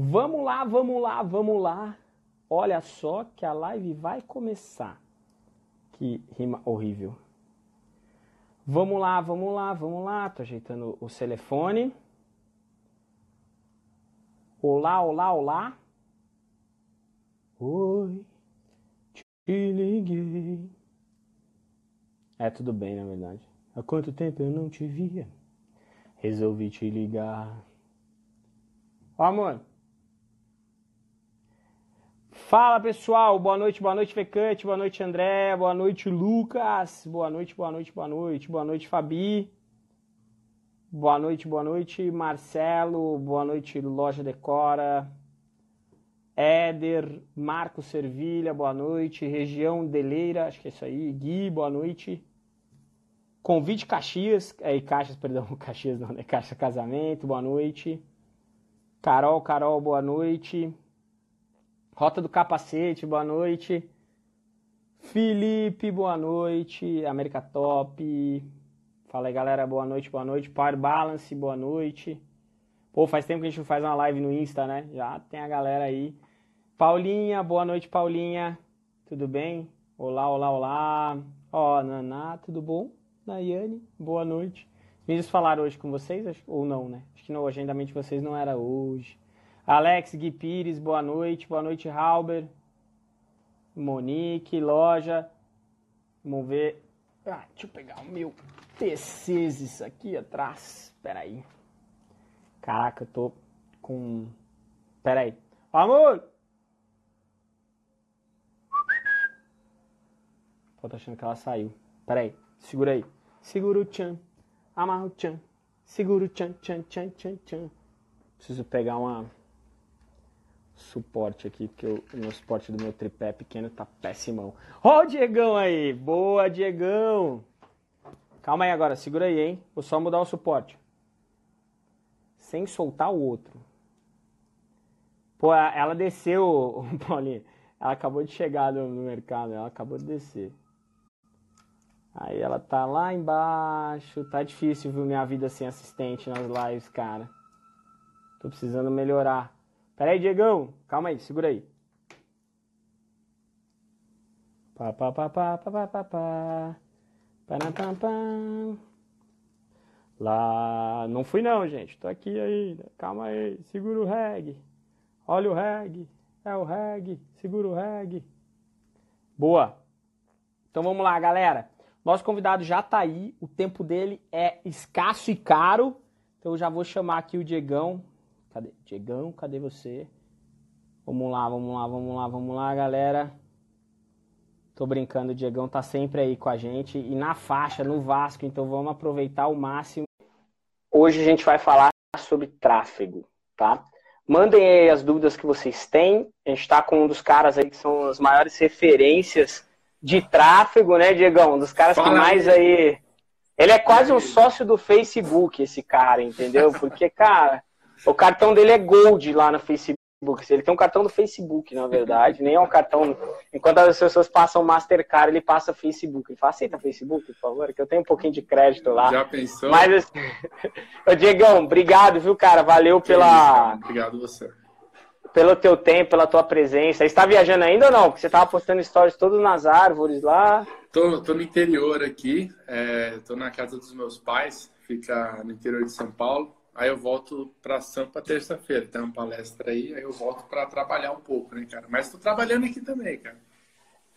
Vamos lá, vamos lá, vamos lá. Olha só que a live vai começar. Que rima horrível. Vamos lá, vamos lá, vamos lá. Tô ajeitando o telefone. Olá, olá, olá. Oi, te liguei. É tudo bem, na verdade. Há quanto tempo eu não te via? Resolvi te ligar. Ó, amor. Fala pessoal, boa noite, boa noite Fecante, boa noite André, boa noite Lucas, boa noite, boa noite, boa noite, boa noite Fabi, boa noite, boa noite Marcelo, boa noite Loja Decora, Éder, Marco Servilha, boa noite, Região Deleira, acho que é isso aí, Gui, boa noite, Convite Caxias, é, Caxias, perdão, Caxias não, né? Caixa Casamento, boa noite. Carol, Carol, boa noite. Rota do Capacete, boa noite. Felipe, boa noite. América Top. Fala aí, galera, boa noite, boa noite. Power Balance, boa noite. Pô, faz tempo que a gente não faz uma live no Insta, né? Já tem a galera aí. Paulinha, boa noite, Paulinha. Tudo bem? Olá, olá, olá. Ó, Naná, tudo bom? Nayane, boa noite. Os meninos falaram hoje com vocês, ou não, né? Acho que no agendamento de vocês não era hoje. Alex Gui Pires, boa noite. Boa noite, Halber. Monique, loja. Vamos ver. Ah, deixa eu pegar o meu T6 aqui atrás. Espera aí. Caraca, eu tô com. Espera aí. Amor! Pô, tô achando que ela saiu. Espera aí. Segura aí. Segura o tchan, amarra o tchan, segura o tchan, tchan, tchan, tchan, tchan. Preciso pegar uma suporte aqui, porque o, meu suporte do meu tripé pequeno tá péssimo. Ó o Diegão aí, boa Diegão. Calma aí agora, segura aí, hein. Vou só mudar o suporte. Sem soltar o outro. Pô, ela desceu, Paulinho. Ela acabou de chegar no mercado, ela acabou de descer. Aí ela tá lá embaixo. Tá difícil, viu, minha vida sem assistente nas lives, cara. Tô precisando melhorar. Pera aí, Diegão. Calma aí, segura aí. Pá, pá, pá, pá, pá, pá, pá, pá. Pá, Lá. Não fui não, gente. Tô aqui ainda. Calma aí. Segura o reggae. Olha o reggae. É o reggae. Segura o reggae. Boa. Então vamos lá, galera. Nosso convidado já está aí, o tempo dele é escasso e caro, então eu já vou chamar aqui o Diegão. Cadê? Diegão, cadê você? Vamos lá, vamos lá, vamos lá, vamos lá, galera. Tô brincando, o Diegão tá sempre aí com a gente e na faixa, no Vasco, então vamos aproveitar o máximo. Hoje a gente vai falar sobre tráfego, tá? Mandem aí as dúvidas que vocês têm. A gente está com um dos caras aí que são as maiores referências de tráfego, né, Diegão? Um dos caras Fala que mais aí. Ele é quase um sócio do Facebook, esse cara, entendeu? Porque, cara, o cartão dele é Gold lá no Facebook. Ele tem um cartão do Facebook, na verdade, nem é um cartão. Enquanto as pessoas passam Mastercard, ele passa Facebook. Ele fala, aceita Facebook, por favor, que eu tenho um pouquinho de crédito lá. Já pensou? Mas, assim... Ô, Diegão, obrigado, viu, cara? Valeu pela. Isso, Obrigado você pelo teu tempo, pela tua presença. Você está viajando ainda ou não? Porque você estava postando stories todos nas árvores lá. Tô, tô no interior aqui, é, tô na casa dos meus pais, fica no interior de São Paulo. Aí eu volto para Sampa terça-feira, tem uma palestra aí, aí eu volto para trabalhar um pouco, né, cara? Mas tô trabalhando aqui também, cara.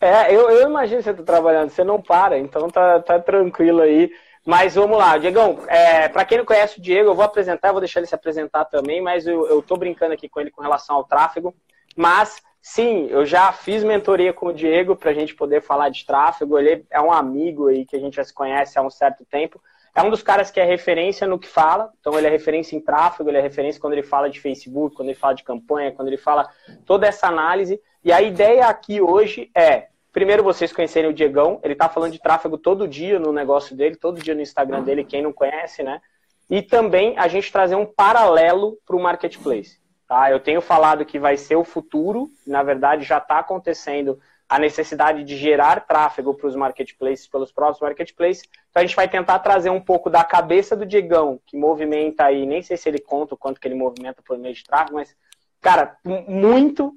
É, eu, eu imagino você tá trabalhando, você não para, então tá, tá tranquilo aí. Mas vamos lá, Diegão, é, para quem não conhece o Diego, eu vou apresentar, vou deixar ele se apresentar também, mas eu, eu tô brincando aqui com ele com relação ao tráfego. Mas, sim, eu já fiz mentoria com o Diego para a gente poder falar de tráfego. Ele é um amigo aí que a gente já se conhece há um certo tempo. É um dos caras que é referência no que fala, então ele é referência em tráfego, ele é referência quando ele fala de Facebook, quando ele fala de campanha, quando ele fala toda essa análise. E a ideia aqui hoje é Primeiro, vocês conhecerem o Diegão. Ele tá falando de tráfego todo dia no negócio dele, todo dia no Instagram dele, quem não conhece, né? E também a gente trazer um paralelo para o marketplace. Tá? Eu tenho falado que vai ser o futuro, na verdade já está acontecendo a necessidade de gerar tráfego para os marketplaces, pelos próprios marketplaces. Então a gente vai tentar trazer um pouco da cabeça do Diegão, que movimenta aí, nem sei se ele conta o quanto que ele movimenta por meio de tráfego, mas cara, muito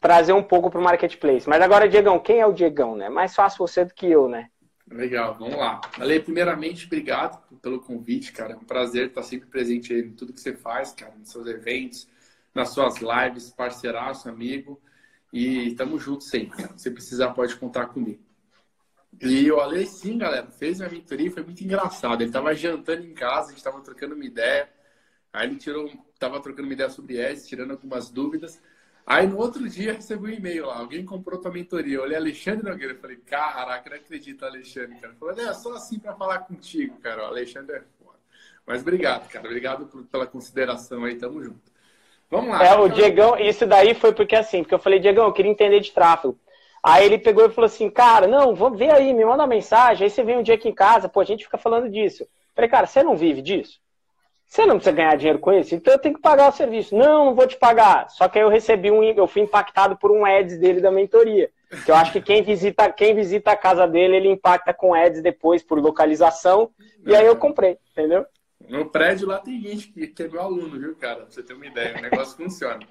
trazer um pouco para o marketplace. Mas agora, Diegão, quem é o Diegão, né? Mais fácil você do que eu, né? Legal, vamos lá. Ale, primeiramente, obrigado pelo convite, cara. É um prazer estar sempre presente em tudo que você faz, cara, nos seus eventos, nas suas lives, parceiraço, amigo. E estamos juntos sempre, cara. Se precisar, pode contar comigo. E o Ale, sim, galera, fez minha mentoria, foi muito engraçado. Ele estava jantando em casa, a gente estava trocando uma ideia. Aí ele tirou, tava trocando uma ideia sobre ES, tirando algumas dúvidas. Aí no outro dia recebi um e-mail lá, alguém comprou tua mentoria. Eu olhei Alexandre Nogueira e falei, caraca, não acredito, Alexandre, cara. Falei, é só assim para falar contigo, cara. O Alexandre é foda. Mas obrigado, cara. Obrigado por, pela consideração aí, tamo junto. Vamos lá. É, o Diegão, isso daí foi porque assim, porque eu falei, Diegão, eu queria entender de tráfego. Aí ele pegou e falou assim, cara, não, vamos ver aí, me manda uma mensagem, aí você vem um dia aqui em casa, pô, a gente fica falando disso. Eu falei, cara, você não vive disso? Você não precisa ganhar dinheiro com isso, então eu tenho que pagar o serviço. Não, não vou te pagar. Só que aí eu recebi um, eu fui impactado por um ads dele da mentoria. Que eu acho que quem visita, quem visita a casa dele, ele impacta com ads depois por localização. E aí eu comprei, entendeu? No prédio lá tem gente que, que é meu aluno, viu, cara? Pra você ter uma ideia, o negócio funciona.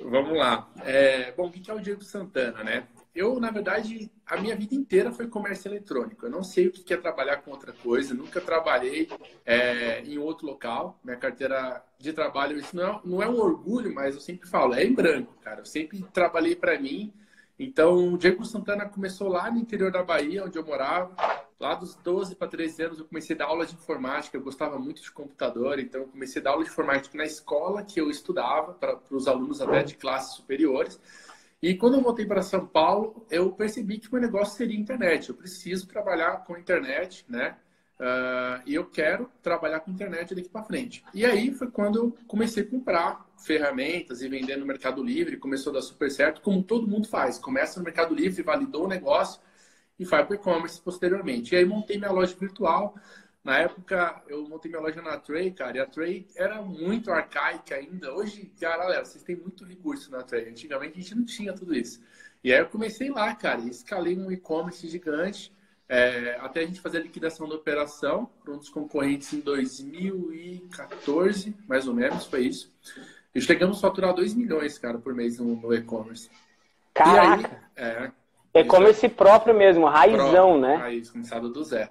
Vamos lá. É, bom, o que é o Diego Santana, né? eu, na verdade, a minha vida inteira foi comércio eletrônico. Eu não sei o que é trabalhar com outra coisa, nunca trabalhei é, em outro local. Minha carteira de trabalho, isso não é, não é um orgulho, mas eu sempre falo, é em branco, cara. Eu sempre trabalhei para mim. Então, o Diego Santana começou lá no interior da Bahia, onde eu morava. Lá dos 12 para 13 anos, eu comecei a dar aula de informática. Eu gostava muito de computador, então eu comecei a dar aula de informática na escola que eu estudava, para os alunos até de classes superiores. E quando eu voltei para São Paulo, eu percebi que o meu negócio seria internet. Eu preciso trabalhar com internet, né? Uh, e eu quero trabalhar com internet daqui para frente. E aí foi quando eu comecei a comprar ferramentas e vender no Mercado Livre. Começou a dar super certo, como todo mundo faz. Começa no Mercado Livre, validou o negócio e vai para o e-commerce posteriormente. E aí montei minha loja virtual. Na época, eu montei minha loja na Tray, cara, e a Tray era muito arcaica ainda. Hoje, cara, galera, vocês têm muito recurso na Tray. Antigamente a gente não tinha tudo isso. E aí eu comecei lá, cara, e escalei um e-commerce gigante, é, até a gente fazer a liquidação da operação para um dos concorrentes em 2014, mais ou menos, foi isso. E chegamos a faturar 2 milhões, cara, por mês no, no e-commerce. Caraca! E aí, é, e-commerce próprio mesmo, raizão, próprio, né? Raiz, começado do zero.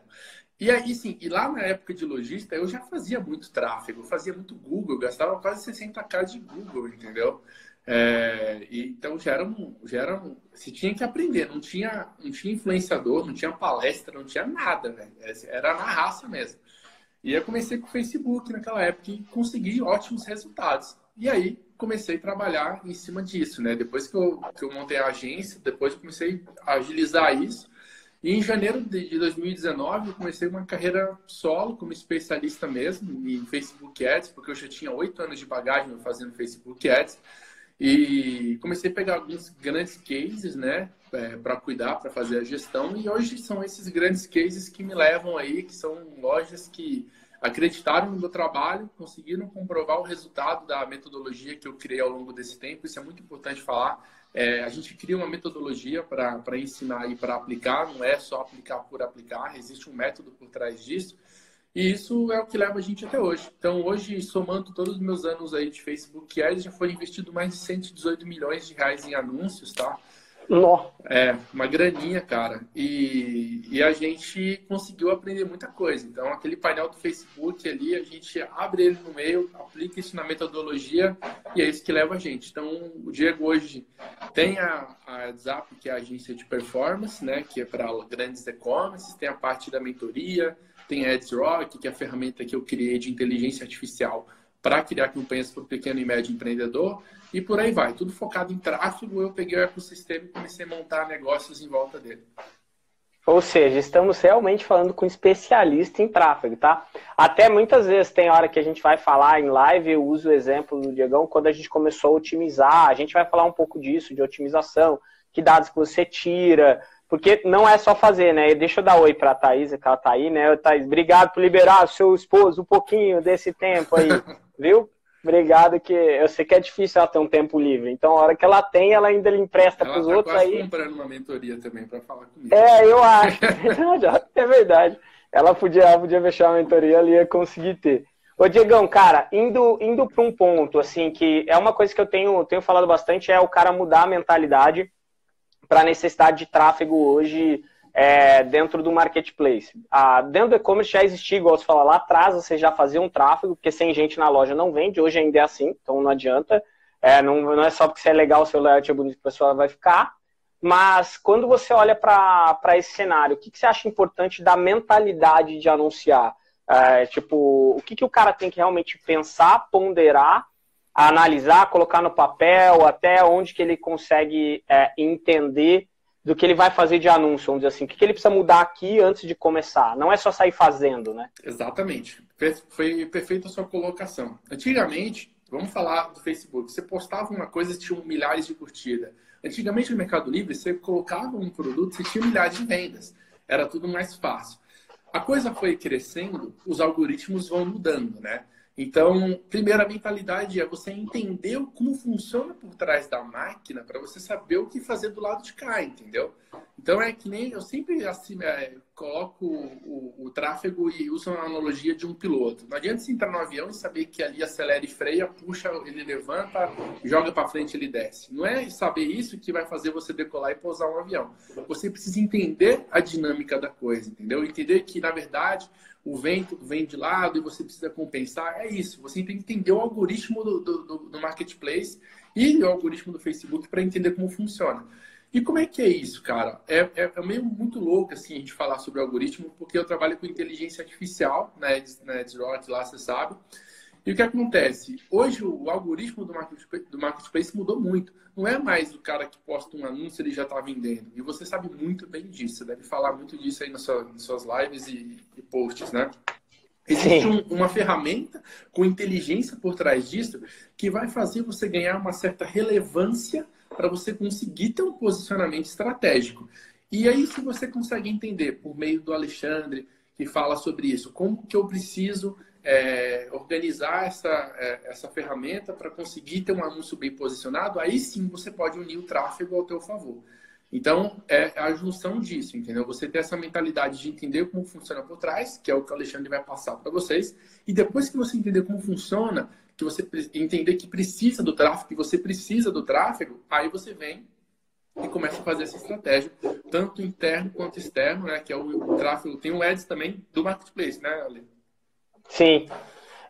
E aí, sim, e lá na época de logística, eu já fazia muito tráfego, fazia muito Google, gastava quase 60k de Google, entendeu? É, então já era, um, já era um, você tinha que aprender, não tinha, não tinha influenciador, não tinha palestra, não tinha nada, velho. Era na raça mesmo. E eu comecei com o Facebook naquela época e consegui ótimos resultados. E aí comecei a trabalhar em cima disso, né? Depois que eu, que eu montei a agência, depois comecei a agilizar isso e em janeiro de 2019 eu comecei uma carreira solo como especialista mesmo em Facebook Ads, porque eu já tinha oito anos de bagagem fazendo Facebook Ads. E comecei a pegar alguns grandes cases, né, é, para cuidar, para fazer a gestão. E hoje são esses grandes cases que me levam aí, que são lojas que acreditaram no meu trabalho, conseguiram comprovar o resultado da metodologia que eu criei ao longo desse tempo. Isso é muito importante falar é, a gente cria uma metodologia para ensinar e para aplicar, não é só aplicar por aplicar, existe um método por trás disso. E isso é o que leva a gente até hoje. Então, hoje, somando todos os meus anos aí de Facebook Ads, já foi investido mais de 118 milhões de reais em anúncios, tá? Nó. É, uma graninha, cara. E, e a gente conseguiu aprender muita coisa. Então, aquele painel do Facebook ali, a gente abre ele no meio, aplica isso na metodologia e é isso que leva a gente. Então, o Diego hoje tem a, a WhatsApp, que é a agência de performance, né? Que é para grandes e-commerce, tem a parte da mentoria, tem a AdsRock, que é a ferramenta que eu criei de inteligência artificial para criar campanhas para o pequeno e médio empreendedor e por aí vai. Tudo focado em tráfego, eu peguei o ecossistema e comecei a montar negócios em volta dele. Ou seja, estamos realmente falando com um especialista em tráfego, tá? Até muitas vezes tem hora que a gente vai falar em live, eu uso o exemplo do Diegão, quando a gente começou a otimizar, a gente vai falar um pouco disso, de otimização, que dados que você tira, porque não é só fazer, né? Deixa eu dar oi para a Thaís, que ela tá aí, né? Thaís, obrigado por liberar o seu esposo um pouquinho desse tempo aí, viu? Obrigado, que eu sei que é difícil ela ter um tempo livre. Então, a hora que ela tem, ela ainda lhe empresta para os tá outros aí. comprando uma mentoria também para falar comigo. É, eu acho. é verdade. Ela podia, ela podia fechar a mentoria, ela ia conseguir ter. Ô, Diegão, cara, indo, indo para um ponto, assim, que é uma coisa que eu tenho, tenho falado bastante, é o cara mudar a mentalidade para a necessidade de tráfego hoje é, dentro do marketplace. Ah, dentro do e-commerce já existia, igual você falou lá atrás, você já fazia um tráfego, porque sem gente na loja não vende, hoje ainda é assim, então não adianta. É, não, não é só porque você é legal, seu layout é bonito, a pessoa vai ficar. Mas quando você olha para esse cenário, o que, que você acha importante da mentalidade de anunciar? É, tipo, o que, que o cara tem que realmente pensar, ponderar, analisar, colocar no papel, até onde que ele consegue é, entender do que ele vai fazer de anúncio, vamos dizer assim. O que, ele precisa mudar aqui antes de começar? Não é só sair fazendo, né? Exatamente. Foi perfeita a sua colocação. Antigamente, vamos falar do Facebook, você postava uma coisa e tinha milhares de curtidas. Antigamente no Mercado Livre, você colocava um produto e tinha milhares de vendas. Era tudo mais fácil a coisa foi crescendo, os algoritmos vão mudando, né? Então, primeira mentalidade é você entender como funciona por trás da máquina para você saber o que fazer do lado de cá, entendeu? Então é que nem eu sempre assim, é, coloco o, o, o, tráfego e uso uma analogia de um piloto. Não adianta você entrar no avião e saber que ali acelera e freia, puxa, ele levanta, joga para frente, ele desce. Não é saber isso que vai fazer você decolar e pousar um avião. Você precisa entender a dinâmica da coisa, entendeu? Entender que na verdade o vento vem de lado e você precisa compensar. É isso. Você tem que entender o algoritmo do, do, do marketplace e o algoritmo do Facebook para entender como funciona. E como é que é isso, cara? É, é, é, meio muito louco assim a gente falar sobre algoritmo, porque eu trabalho com inteligência artificial na Edgerot, lá você sabe. E o que acontece? Hoje o algoritmo do marketplace, do marketplace mudou muito. Não é mais o cara que posta um anúncio ele já está vendendo. E você sabe muito bem disso. Você deve falar muito disso aí nas suas, nas suas lives e, e, posts, né? Existe um, uma ferramenta com inteligência por trás disso que vai fazer você ganhar uma certa relevância para você conseguir ter um posicionamento estratégico. E aí, se você consegue entender por meio do Alexandre, que fala sobre isso, como que eu preciso é, organizar essa, é, essa ferramenta para conseguir ter um anúncio bem posicionado, aí sim você pode unir o tráfego ao teu favor. Então, é a junção disso, entendeu? Você ter essa mentalidade de entender como funciona por trás, que é o que o Alexandre vai passar para vocês, e depois que você entender como funciona, que você entender que precisa do tráfego, que você precisa do tráfego, aí você vem e começa a fazer essa estratégia, tanto interno quanto externo, né? Que é o, o tráfego. Tem o Ads também do Marketplace, né, Ale? Sim.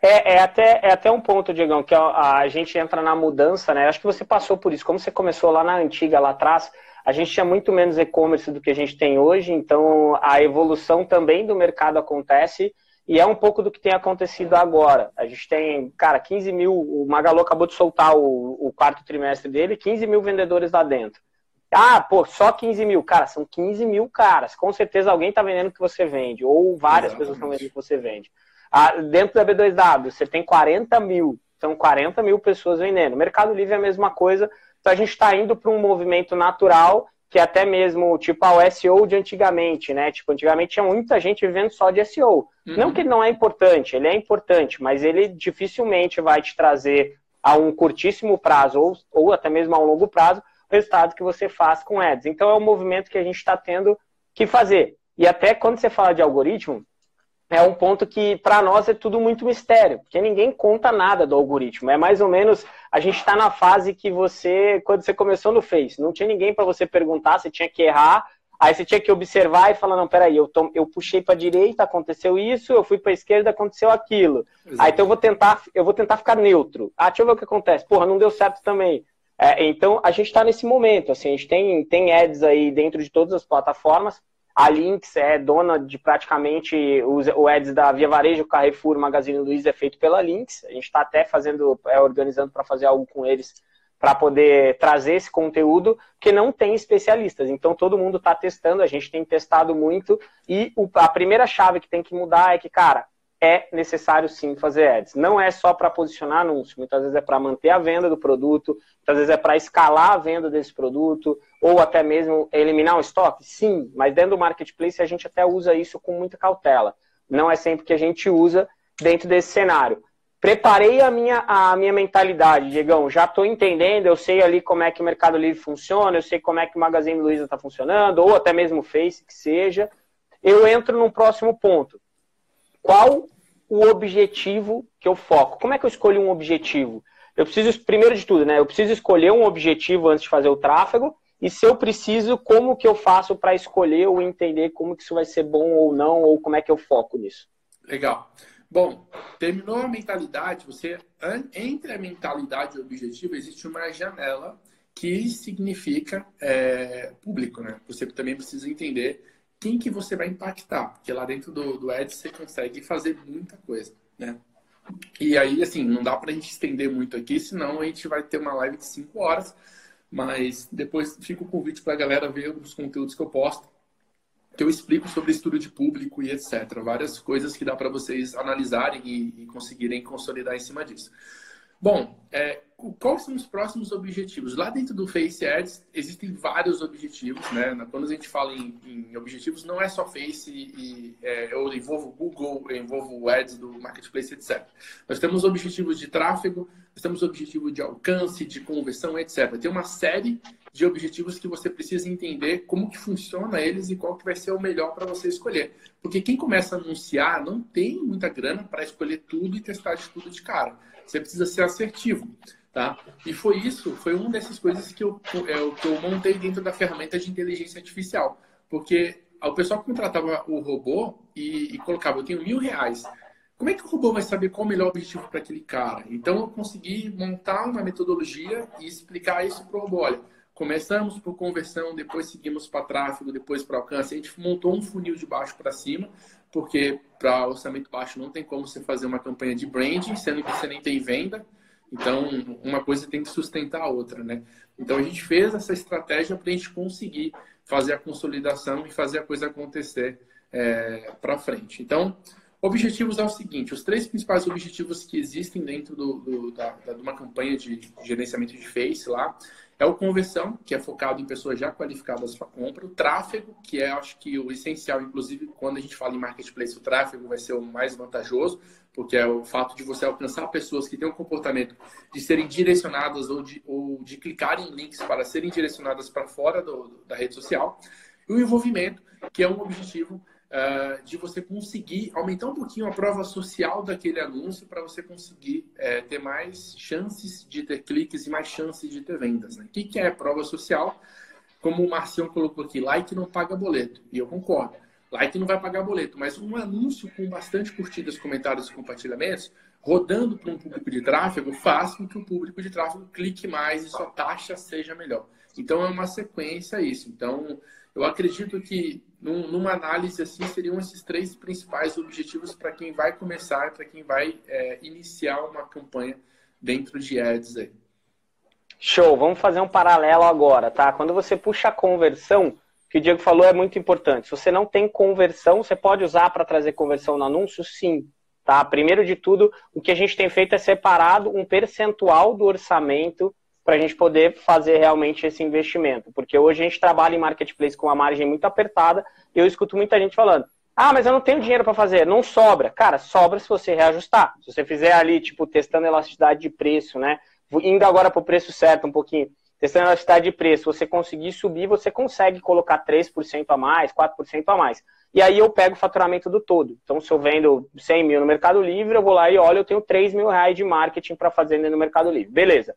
É, é, até, é até um ponto, Diegão, que a, a gente entra na mudança, né? Acho que você passou por isso. Como você começou lá na antiga, lá atrás, a gente tinha muito menos e-commerce do que a gente tem hoje, então a evolução também do mercado acontece e é um pouco do que tem acontecido agora. A gente tem, cara, 15 mil, o Magalu acabou de soltar o, o quarto trimestre dele, 15 mil vendedores lá dentro. Ah, pô, só 15 mil. Cara, são 15 mil caras. Com certeza alguém está vendendo o que você vende, ou várias Exatamente. pessoas estão vendendo o que você vende. Ah, dentro da B2W, você tem 40 mil. São 40 mil pessoas vendendo. Mercado Livre é a mesma coisa. Então a gente está indo para um movimento natural que é até mesmo, tipo, o SEO de antigamente, né? Tipo, antigamente tinha muita gente vivendo só de SEO. Uhum. Não que ele não é importante, ele é importante, mas ele dificilmente vai te trazer a um curtíssimo prazo ou, ou até mesmo a um longo prazo o resultado que você faz com ads. Então é um movimento que a gente está tendo que fazer. E até quando você fala de algoritmo, é um ponto que para nós é tudo muito mistério, porque ninguém conta nada do algoritmo. É mais ou menos a gente está na fase que você, quando você começou no Face, não tinha ninguém para você perguntar, você tinha que errar, aí você tinha que observar e falar não, peraí, eu, tom, eu puxei para direita, aconteceu isso, eu fui para esquerda, aconteceu aquilo. Exato. Aí então eu vou tentar, eu vou tentar ficar neutro. Ah, deixa eu ver o que acontece. Porra, não deu certo também. É, então a gente está nesse momento, assim, a gente tem tem ads aí dentro de todas as plataformas a Lynx é dona de praticamente os, o ads da Via Varejo, Carrefour, Magazine Luiza é feito pela Lynx. A gente está até fazendo, é, organizando para fazer algo com eles para poder trazer esse conteúdo que não tem especialistas. Então todo mundo está testando, a gente tem testado muito e o, a primeira chave que tem que mudar é que, cara, é necessário sim fazer ads. Não é só para posicionar anúncio, muitas vezes é para manter a venda do produto, muitas vezes é para escalar a venda desse produto, ou até mesmo eliminar um estoque. Sim, mas dentro do marketplace a gente até usa isso com muita cautela. Não é sempre que a gente usa dentro desse cenário. Preparei a minha, a minha mentalidade, Diegão. Já estou entendendo, eu sei ali como é que o Mercado Livre funciona, eu sei como é que o Magazine Luiza está funcionando, ou até mesmo o Face, que seja. Eu entro num próximo ponto qual o objetivo que eu foco? Como é que eu escolho um objetivo? Eu preciso, primeiro de tudo, né? Eu preciso escolher um objetivo antes de fazer o tráfego. E se eu preciso, como que eu faço para escolher ou entender como que isso vai ser bom ou não, ou como é que eu foco nisso? Legal. Bom, terminou a mentalidade, você entre a mentalidade e o objetivo existe uma janela que significa é, público, né? Você também precisa entender quem que você vai impactar, porque lá dentro do, do Ads você consegue fazer muita coisa, né? E aí, assim, não dá pra gente estender muito aqui, senão a gente vai ter uma live de 5 horas, mas depois fica o convite pra galera ver os conteúdos que eu posto, que eu explico sobre estudo de público e etc. Várias coisas que dá para vocês analisarem e, e conseguirem consolidar em cima disso. Bom, é, quais são os próximos objetivos? Lá dentro do Face Ads existem vários objetivos, né? Quando a gente fala em, em objetivos, não é só Face e é, eu envolvo Google, eu envolvo Ads do Marketplace, etc. Nós temos objetivos de tráfego, nós temos objetivo de alcance, de conversão, etc. Tem uma série de objetivos que você precisa entender como que funciona eles e qual que vai ser o melhor para você escolher. Porque quem começa a anunciar não tem muita grana para escolher tudo e testar de tudo de cara. Você precisa ser assertivo, tá? E foi isso, foi uma dessas coisas que eu, é, que eu montei dentro da ferramenta de inteligência artificial. Porque o pessoal contratava o robô e, e colocava, eu tenho mil reais. Como é que o robô vai saber qual o melhor objetivo para aquele cara? Então eu consegui montar uma metodologia e explicar isso para o robô. Olha, começamos por conversão, depois seguimos para tráfego, depois para alcance. A gente montou um funil de baixo para cima porque para orçamento baixo não tem como você fazer uma campanha de branding, sendo que você nem tem venda. Então, uma coisa tem que sustentar a outra, né? Então, a gente fez essa estratégia para a gente conseguir fazer a consolidação e fazer a coisa acontecer é, para frente. Então, objetivos é o seguinte: os três principais objetivos que existem dentro do, do da, da, de uma campanha de gerenciamento de Face lá é o conversão, que é focado em pessoas já qualificadas para compra. O tráfego, que é, acho que, o essencial. Inclusive, quando a gente fala em marketplace, o tráfego vai ser o mais vantajoso, porque é o fato de você alcançar pessoas que têm um comportamento de serem direcionadas ou de, ou de clicarem em links para serem direcionadas para fora do, da rede social. E o envolvimento, que é um objetivo uh, de você conseguir aumentar um pouquinho a prova social daquele anúncio para você conseguir uh, ter mais chances de ter cliques e mais chances de ter vendas. Né? O que, que é prova social? Como o Marcião colocou aqui, like não paga boleto. E eu concordo. Like não vai pagar boleto, mas um anúncio com bastante curtidas, comentários e compartilhamentos, rodando para um público de tráfego, faz com que o público de tráfego clique mais e sua taxa seja melhor. Então é uma sequência isso. Então, eu acredito que num, numa análise assim seriam esses três principais objetivos para quem vai começar, para quem vai é, iniciar uma campanha dentro de ads aí. Show, vamos fazer um paralelo agora, tá? Quando você puxa a conversão, que o Diego falou é muito importante. Se você não tem conversão, você pode usar para trazer conversão no anúncio? Sim. Tá? Primeiro de tudo, o que a gente tem feito é separado um percentual do orçamento para a gente poder fazer realmente esse investimento. Porque hoje a gente trabalha em marketplace com uma margem muito apertada e eu escuto muita gente falando: ah, mas eu não tenho dinheiro para fazer. Não sobra. Cara, sobra se você reajustar. Se você fizer ali, tipo, testando elasticidade de preço, né? Indo agora para o preço certo um pouquinho. Testando elasticidade de preço, você conseguir subir, você consegue colocar 3% a mais, 4% a mais. E aí eu pego o faturamento do todo. Então, se eu vendo 100 mil no Mercado Livre, eu vou lá e olho, eu tenho 3 mil reais de marketing para fazer no Mercado Livre. Beleza.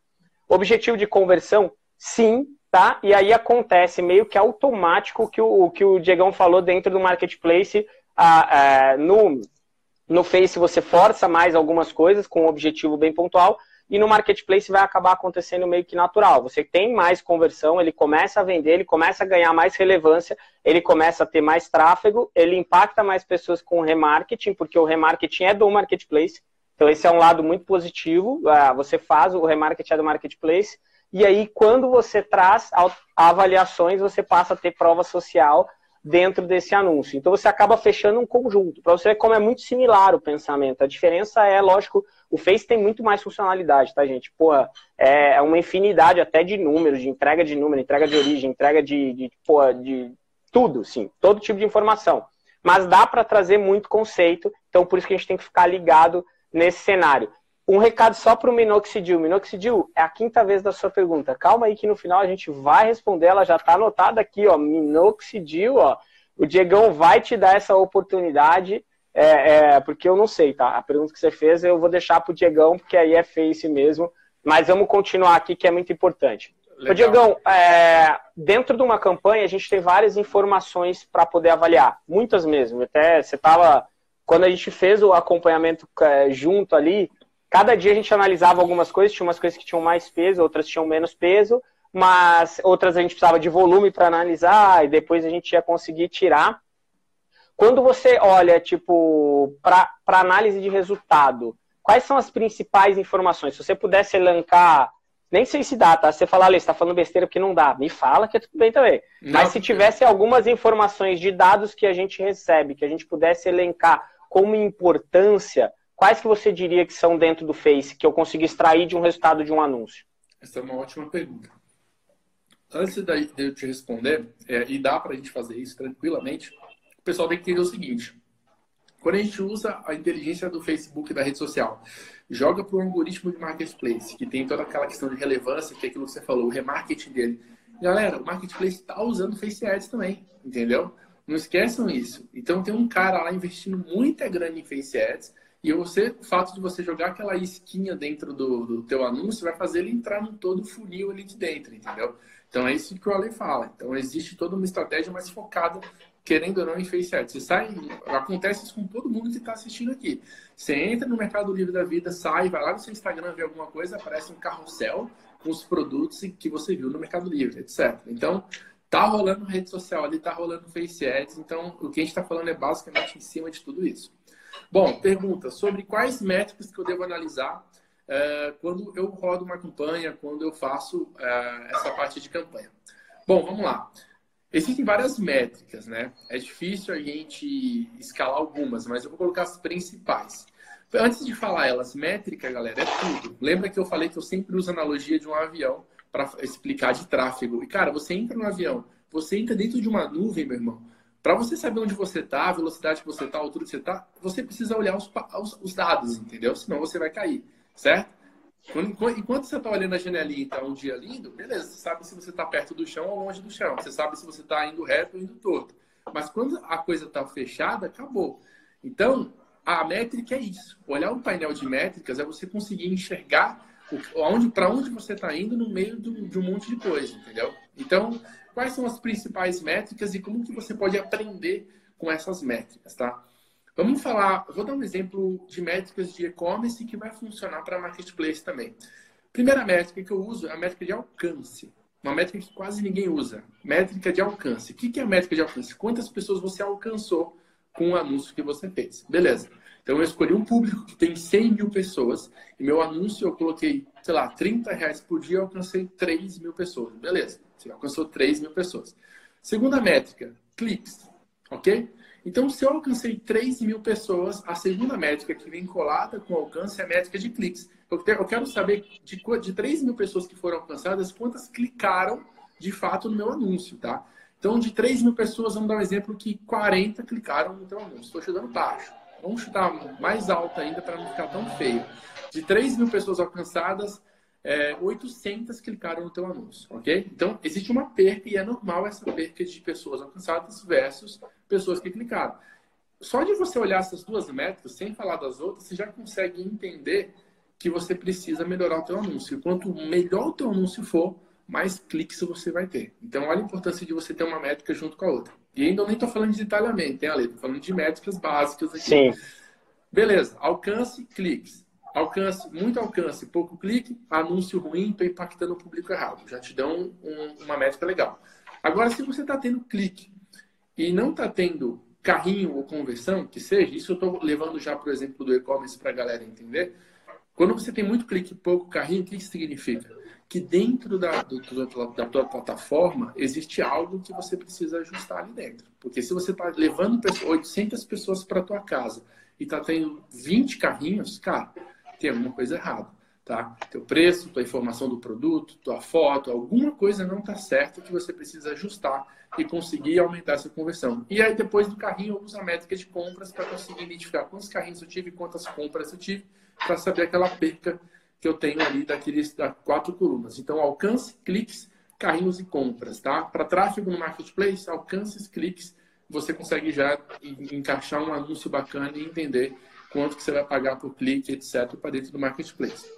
Objetivo de conversão, sim, tá? E aí acontece meio que automático que o que o Diegão falou dentro do marketplace. A, a, no, no Face você força mais algumas coisas com um objetivo bem pontual, e no marketplace vai acabar acontecendo meio que natural. Você tem mais conversão, ele começa a vender, ele começa a ganhar mais relevância, ele começa a ter mais tráfego, ele impacta mais pessoas com remarketing, porque o remarketing é do marketplace. Então, esse é um lado muito positivo. Ah, você faz o remarketing do marketplace, e aí, quando você traz avaliações, você passa a ter prova social dentro desse anúncio. Então, você acaba fechando um conjunto. Para você ver como é muito similar o pensamento. A diferença é, lógico, o Face tem muito mais funcionalidade, tá, gente? Porra, é uma infinidade até de números, de entrega de número, entrega de origem, entrega de, de, porra, de tudo, sim, todo tipo de informação. Mas dá para trazer muito conceito, então por isso que a gente tem que ficar ligado nesse cenário. Um recado só para o Minoxidil. Minoxidil, é a quinta vez da sua pergunta. Calma aí que no final a gente vai responder. Ela já está anotada aqui, ó. Minoxidil, ó. O Diegão vai te dar essa oportunidade é, é, porque eu não sei, tá? A pergunta que você fez eu vou deixar pro Diegão, porque aí é face mesmo. Mas vamos continuar aqui, que é muito importante. Legal. Ô, Diegão, é, dentro de uma campanha a gente tem várias informações para poder avaliar, muitas mesmo. Até você estava, quando a gente fez o acompanhamento é, junto ali, cada dia a gente analisava algumas coisas, tinha umas coisas que tinham mais peso, outras tinham menos peso, mas outras a gente precisava de volume para analisar e depois a gente ia conseguir tirar. Quando você olha, tipo, para análise de resultado, quais são as principais informações? Se você pudesse elencar, nem sei se dá, tá? Você falar, Ale, você está falando besteira porque não dá. Me fala que é tudo bem também. Não, Mas se tivesse algumas informações de dados que a gente recebe, que a gente pudesse elencar como importância, quais que você diria que são dentro do Face, que eu consegui extrair de um resultado de um anúncio? Essa é uma ótima pergunta. Antes de eu te responder, é, e dá para a gente fazer isso tranquilamente, o pessoal tem que entender o seguinte. Quando a gente usa a inteligência do Facebook da rede social, joga para o algoritmo de marketplace, que tem toda aquela questão de relevância, que é aquilo que você falou, o remarketing dele. Galera, o marketplace está usando Face Ads também, entendeu? Não esqueçam isso. Então tem um cara lá investindo muita grana em Face Ads, e você, o fato de você jogar aquela esquinha dentro do, do teu anúncio vai fazer ele entrar no todo funil ali de dentro, entendeu? Então é isso que o Ale fala. Então existe toda uma estratégia mais focada querendo ou não, em Face Ads. Você sai, acontece isso com todo mundo que está assistindo aqui. Você entra no Mercado Livre da Vida, sai, vai lá no seu Instagram ver alguma coisa, aparece um carrossel com os produtos que você viu no Mercado Livre, etc. Então, tá rolando rede social ali, tá rolando Face Ads. Então, o que a gente está falando é basicamente em cima de tudo isso. Bom, pergunta sobre quais métricas que eu devo analisar é, quando eu rodo uma campanha, quando eu faço é, essa parte de campanha. Bom, vamos lá. Existem várias métricas, né? É difícil a gente escalar algumas, mas eu vou colocar as principais. Antes de falar elas, métrica, galera, é tudo. Lembra que eu falei que eu sempre uso analogia de um avião para explicar de tráfego. E, cara, você entra no avião, você entra dentro de uma nuvem, meu irmão. Para você saber onde você está, a velocidade que você está, a altura que você está, você precisa olhar os, os, os dados, entendeu? Senão você vai cair, certo? Enquanto você está olhando a janelinha e está um dia lindo, beleza, você sabe se você está perto do chão ou longe do chão. Você sabe se você está indo reto ou indo torto. Mas quando a coisa está fechada, acabou. Então, a métrica é isso. Olhar um painel de métricas é você conseguir enxergar para onde você está indo no meio de um monte de coisa, entendeu? Então, quais são as principais métricas e como que você pode aprender com essas métricas, tá? Vamos falar, vou dar um exemplo de métricas de e-commerce que vai funcionar para marketplace também. Primeira métrica que eu uso é a métrica de alcance. Uma métrica que quase ninguém usa. Métrica de alcance. O que é a métrica de alcance? Quantas pessoas você alcançou com o anúncio que você fez. Beleza. Então eu escolhi um público que tem 100 mil pessoas e meu anúncio eu coloquei, sei lá, 30 reais por dia, eu alcancei 3 mil pessoas. Beleza. Você alcançou 3 mil pessoas. Segunda métrica, cliques. Ok? Então, se eu alcancei 3 mil pessoas, a segunda métrica que vem colada com alcance é a métrica de cliques. Eu quero saber de, de 3 mil pessoas que foram alcançadas, quantas clicaram de fato no meu anúncio, tá? Então, de 3 mil pessoas, vamos dar um exemplo que 40 clicaram no teu anúncio. Estou chutando baixo. Vamos chutar mais alto ainda para não ficar tão feio. De 3 mil pessoas alcançadas, é, 800 clicaram no teu anúncio, ok? Então, existe uma perca e é normal essa perca de pessoas alcançadas versus pessoas que clicaram. Só de você olhar essas duas métricas, sem falar das outras, você já consegue entender que você precisa melhorar o teu anúncio. Quanto melhor o teu anúncio for, mais cliques você vai ter. Então, olha a importância de você ter uma métrica junto com a outra. E ainda nem estou falando de detalhamento, hein, Ale? Estou falando de métricas básicas aqui. Sim. Beleza. Alcance, cliques. Alcance, muito alcance, pouco clique, anúncio ruim, estou impactando o público errado. Já te dão um, uma métrica legal. Agora, se você está tendo clique e não está tendo carrinho ou conversão, que seja, isso eu estou levando já para o exemplo do e-commerce para a galera entender. Quando você tem muito clique e pouco carrinho, o que isso significa? Que dentro da, do, da tua plataforma existe algo que você precisa ajustar ali dentro. Porque se você está levando 800 pessoas para tua casa e está tendo 20 carrinhos, cara, tem alguma coisa errada, tá? Teu preço, tua informação do produto, tua foto, alguma coisa não está certa que você precisa ajustar e conseguir aumentar essa conversão. E aí depois do carrinho eu uso a métrica de compras para conseguir identificar quantos carrinhos eu tive, quantas compras eu tive, para saber aquela perca que eu tenho ali daqueles das quatro colunas. Então alcance, cliques, carrinhos e compras, tá? Para tráfego no marketplace, alcances, cliques, você consegue já encaixar um anúncio bacana e entender quanto que você vai pagar por clique, etc, para dentro do marketplace.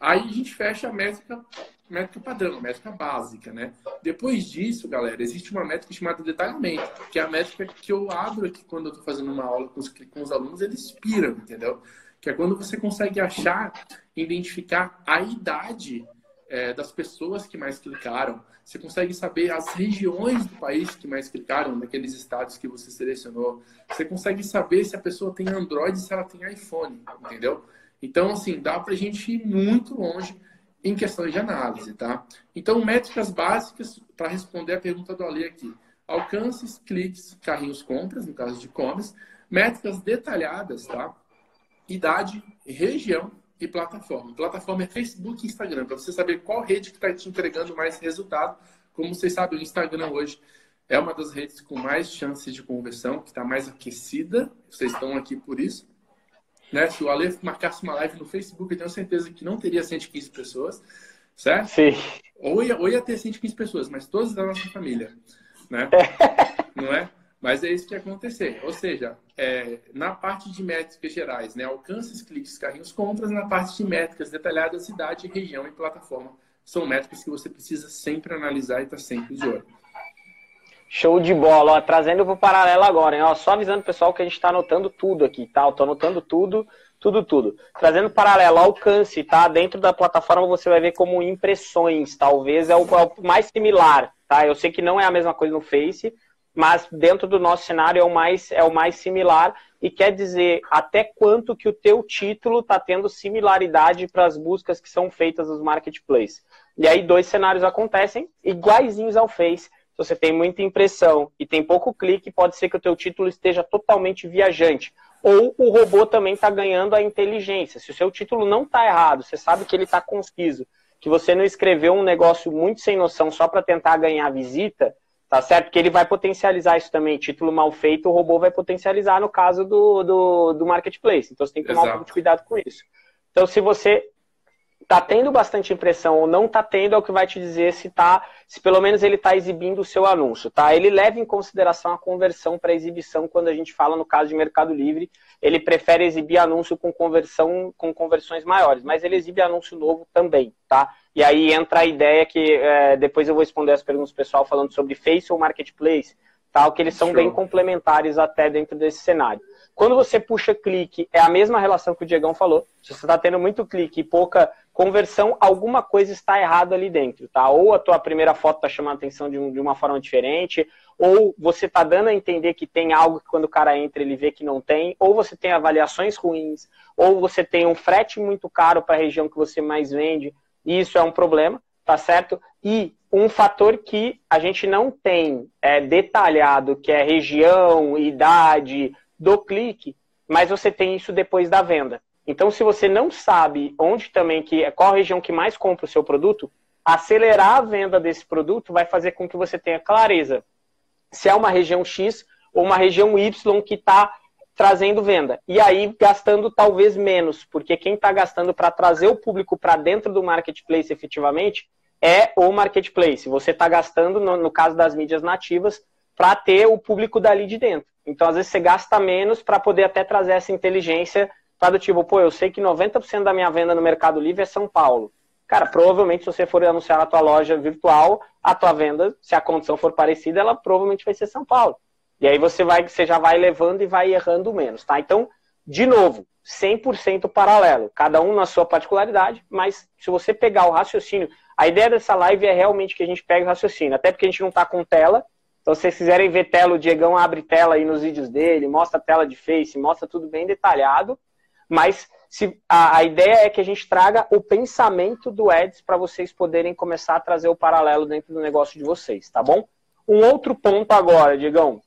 Aí a gente fecha a métrica, métrica padrão, métrica básica, né? Depois disso, galera, existe uma métrica chamada detalhamento, que é a métrica que eu abro aqui quando eu estou fazendo uma aula com os, com os alunos, eles piram, entendeu? Que é quando você consegue achar, identificar a idade é, das pessoas que mais clicaram. Você consegue saber as regiões do país que mais clicaram, naqueles estados que você selecionou. Você consegue saber se a pessoa tem Android se ela tem iPhone, entendeu? Então, assim, dá para a gente ir muito longe em questões de análise, tá? Então, métricas básicas para responder a pergunta do Ali aqui. Alcances, cliques, carrinhos, compras, no caso de e-commerce. Métricas detalhadas, tá? Idade, região e plataforma. Plataforma é Facebook e Instagram, para você saber qual rede que está te entregando mais resultado. Como vocês sabem, o Instagram hoje é uma das redes com mais chances de conversão, que está mais aquecida. Vocês estão aqui por isso. Né? Se o Ale marcasse uma live no Facebook, eu tenho certeza que não teria 115 pessoas, certo? Sim. Ou ia, ou ia ter 115 pessoas, mas todas da nossa família, né? não é? Mas é isso que acontecer. Ou seja, é, na parte de métricas gerais, né? alcances, cliques, carrinhos, compras, na parte de métricas detalhadas, cidade, região e plataforma. São métricas que você precisa sempre analisar e estar tá sempre de olho. Show de bola, ó, trazendo para o paralelo agora, hein? Ó, só avisando o pessoal que a gente está anotando tudo aqui, tá? Estou anotando tudo, tudo, tudo. Trazendo paralelo, alcance, tá? Dentro da plataforma você vai ver como impressões, talvez é o, é o, mais similar, tá? Eu sei que não é a mesma coisa no Face, mas dentro do nosso cenário é o mais, é o mais similar e quer dizer até quanto que o teu título está tendo similaridade para as buscas que são feitas nos marketplaces. E aí dois cenários acontecem iguaizinhos ao Face se você tem muita impressão e tem pouco clique, pode ser que o teu título esteja totalmente viajante. Ou o robô também está ganhando a inteligência. Se o seu título não está errado, você sabe que ele está conciso, que você não escreveu um negócio muito sem noção só para tentar ganhar visita, tá certo? Que ele vai potencializar isso também. Título mal feito, o robô vai potencializar no caso do, do, do marketplace. Então você tem que tomar Exato. um pouco de cuidado com isso. Então, se você tá tendo bastante impressão ou não tá tendo é o que vai te dizer se tá, se pelo menos ele está exibindo o seu anúncio, tá? Ele leva em consideração a conversão para exibição quando a gente fala no caso de Mercado Livre, ele prefere exibir anúncio com conversão com conversões maiores, mas ele exibe anúncio novo também, tá? E aí entra a ideia que é, depois eu vou responder as perguntas do pessoal falando sobre Face ou Marketplace, tal, que eles são Show. bem complementares até dentro desse cenário. Quando você puxa clique, é a mesma relação que o Diegão falou. Se você está tendo muito clique e pouca conversão, alguma coisa está errada ali dentro, tá? Ou a tua primeira foto está chamando a atenção de, um, de, uma forma diferente, ou você está dando a entender que tem algo que quando o cara entra ele vê que não tem, ou você tem avaliações ruins, ou você tem um frete muito caro para a região que você mais vende, e isso é um problema, tá certo? E um fator que a gente não tem é, detalhado, que é região, idade, do clique, mas você tem isso depois da venda. Então, se você não sabe onde também que qual a região que mais compra o seu produto, acelerar a venda desse produto vai fazer com que você tenha clareza se é uma região X ou uma região Y que está trazendo venda. E aí gastando talvez menos, porque quem está gastando para trazer o público para dentro do marketplace efetivamente é o marketplace. Você está gastando, no, no caso das mídias nativas, para ter o público dali de dentro. Então, às vezes, você gasta menos para poder até trazer essa inteligência para do tipo, pô, eu sei que 90% da minha venda no Mercado Livre é São Paulo. Cara, provavelmente se você for anunciar na tua loja virtual, a tua venda, se a condição for parecida, ela provavelmente vai ser São Paulo. E aí você vai, você já vai levando e vai errando menos, tá? Então, de novo, 100% paralelo, cada um na sua particularidade, mas se você pegar o raciocínio, a ideia dessa live é realmente que a gente pegue o raciocínio, até porque a gente não está com tela, então, se vocês quiserem ver tela, o Diegão abre tela aí nos vídeos dele, mostra a tela de Face, mostra tudo bem detalhado. Mas se, a, a ideia é que a gente traga o pensamento do Eds para vocês poderem começar a trazer o paralelo dentro do negócio de vocês, tá bom? Um outro ponto agora, Diegão.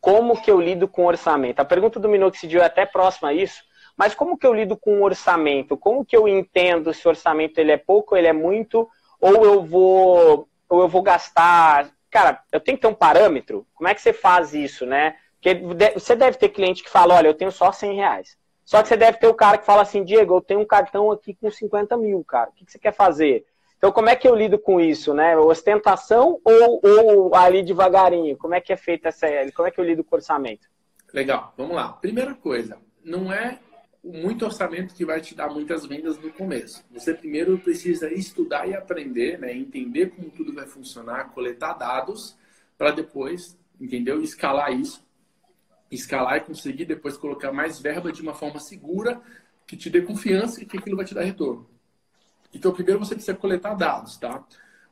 Como que eu lido com orçamento? A pergunta do Minoxidil é até próxima a isso, mas como que eu lido com orçamento? Como que eu entendo se o orçamento ele é pouco, ele é muito, ou eu vou, ou eu vou gastar cara, eu tenho que ter um parâmetro. Como é que você faz isso, né? Porque você deve ter cliente que fala, olha, eu tenho só 100 reais. Só que você deve ter o cara que fala assim, Diego, eu tenho um cartão aqui com 50 mil, cara. O que você quer fazer? Então, como é que eu lido com isso, né? Ostentação ou, ou ali devagarinho? Como é que é feita essa. Como é que eu lido com o orçamento? Legal, vamos lá. Primeira coisa, não é muito orçamento que vai te dar muitas vendas no começo. Você primeiro precisa estudar e aprender, né? entender como tudo vai funcionar, coletar dados, para depois, entendeu? Escalar isso. Escalar e conseguir depois colocar mais verba de uma forma segura, que te dê confiança e que aquilo vai te dar retorno. Então, primeiro você precisa coletar dados, tá?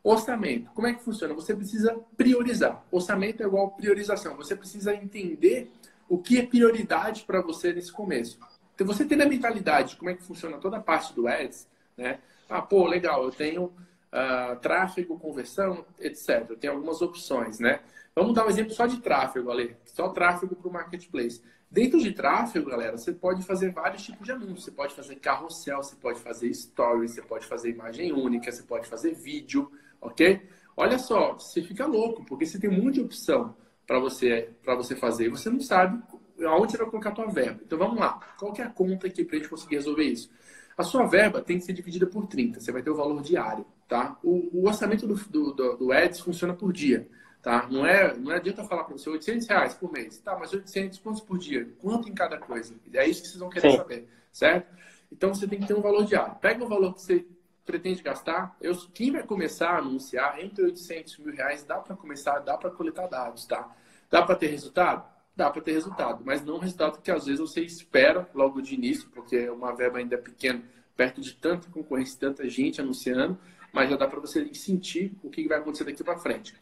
Orçamento. Como é que funciona? Você precisa priorizar. Orçamento é igual priorização. Você precisa entender o que é prioridade para você nesse começo. Então, você tem a mentalidade de como é que funciona toda a parte do Ads, né? Ah, pô, legal, eu tenho uh, tráfego, conversão, etc. Eu tenho algumas opções, né? Vamos dar um exemplo só de tráfego, Ale. Só tráfego para o marketplace. Dentro de tráfego, galera, você pode fazer vários tipos de anúncios. Você pode fazer carrossel, você pode fazer stories, você pode fazer imagem única, você pode fazer vídeo, ok? Olha só, você fica louco, porque você tem um monte de opção para você, você fazer você não sabe aonde você vai colocar a tua verba. Então vamos lá. Qual que é a conta aqui para a gente conseguir resolver isso? A sua verba tem que ser dividida por 30. Você vai ter o valor diário, tá? O, o orçamento do, do, do, do Ads funciona por dia. Tá? Não, é, não adianta falar para você 800 reais por mês. Tá, mas 800 quantos por dia? Quanto em cada coisa? É isso que vocês vão querer Sim. saber, certo? Então você tem que ter um valor diário. Pega o valor que você pretende gastar. Eu, quem vai começar a anunciar entre 800 mil reais, dá para começar, dá para coletar dados, tá? Dá para ter resultado? Dá para ter resultado, mas não resultado que às vezes você espera logo de início, porque é uma verba ainda pequena, perto de tanta concorrência, tanta gente anunciando, mas já dá para você sentir o que vai acontecer daqui para frente.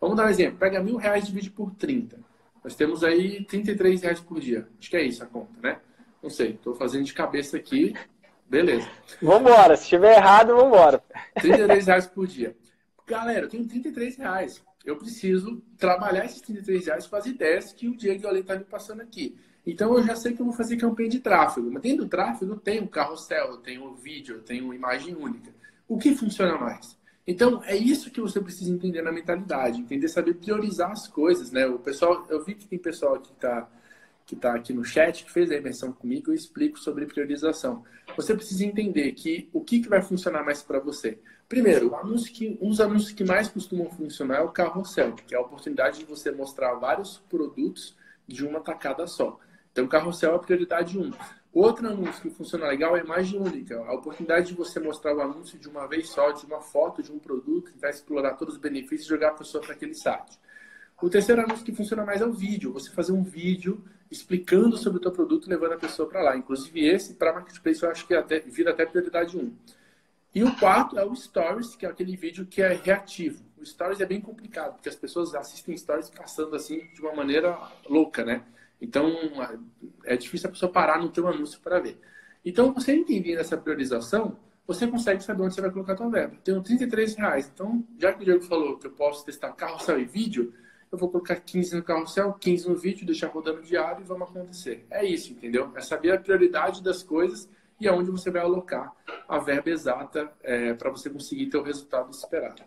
Vamos dar um exemplo. Pega mil reais e divide por 30. Nós temos aí 33 reais por dia. Acho que é isso a conta, né? Não sei. Estou fazendo de cabeça aqui. Beleza. Vambora. Se estiver errado, vambora. 33 reais por dia. Galera, eu tenho 33 reais. Eu preciso trabalhar esses 33 reais com as ideias que o Diego e o Ale estão tá me passando aqui. Então eu já sei que eu vou fazer campanha de tráfego. Mas dentro do tráfego eu tenho carrossel, eu tenho vídeo, eu tenho imagem única. O que funciona mais? Então, é isso que você precisa entender na mentalidade, entender saber priorizar as coisas, né? O pessoal, eu vi que tem pessoal que está que tá aqui no chat que fez a imersão comigo, eu explico sobre priorização. Você precisa entender que o que, que vai funcionar mais para você. Primeiro, anúncio que, um dos anúncios que mais costumam funcionar é o carrossel, que é a oportunidade de você mostrar vários produtos de uma tacada só. Então, carrossel é a prioridade 1. Um. Outro anúncio que funciona legal é imagem única. A oportunidade de você mostrar o anúncio de uma vez só, de uma foto, de um produto, vai explorar todos os benefícios e jogar a pessoa para aquele site. O terceiro anúncio que funciona mais é o vídeo. Você fazer um vídeo explicando sobre o teu produto, levando a pessoa para lá. Inclusive esse, para Marketplace, eu acho que até, vira até prioridade 1. E o quarto é o Stories, que é aquele vídeo que é reativo. O Stories é bem complicado, porque as pessoas assistem Stories passando assim de uma maneira louca, né? Então, é difícil a pessoa parar no teu anúncio para ver. Então, você entendendo essa priorização, você consegue saber onde você vai colocar a tua verba. Tenho 33 reais. Então, já que o Diego falou que eu posso testar carrossel e vídeo, eu vou colocar 15 no carrossel, 15 no vídeo, deixar rodando diário e vamos acontecer. É isso, entendeu? É saber a prioridade das coisas e aonde você vai alocar a verba exata é, para você conseguir ter o resultado esperado.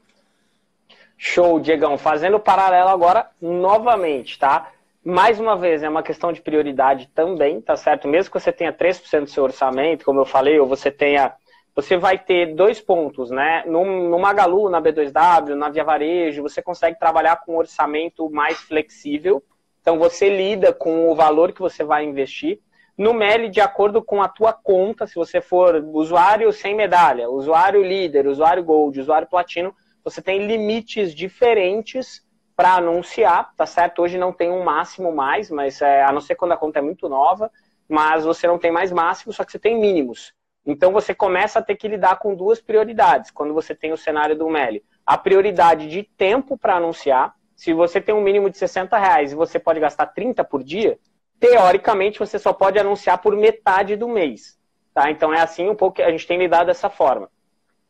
Show, Diegão. Fazendo paralelo agora novamente, tá? Mais uma vez, é uma questão de prioridade também, tá certo? Mesmo que você tenha 3% do seu orçamento, como eu falei, ou você tenha. Você vai ter dois pontos, né? No, no Magalu, na B2W, na Via Varejo, você consegue trabalhar com um orçamento mais flexível. Então, você lida com o valor que você vai investir. No Meli, de acordo com a tua conta, se você for usuário sem medalha, usuário líder, usuário gold, usuário platino, você tem limites diferentes para anunciar, tá certo? Hoje não tem um máximo mais, mas é, a não ser quando a conta é muito nova, mas você não tem mais máximo, só que você tem mínimos. Então você começa a ter que lidar com duas prioridades quando você tem o cenário do MELI. A prioridade de tempo para anunciar. Se você tem um mínimo de 60 reais e você pode gastar 30 por dia, teoricamente você só pode anunciar por metade do mês. Tá? Então é assim um pouco que a gente tem lidado dessa forma.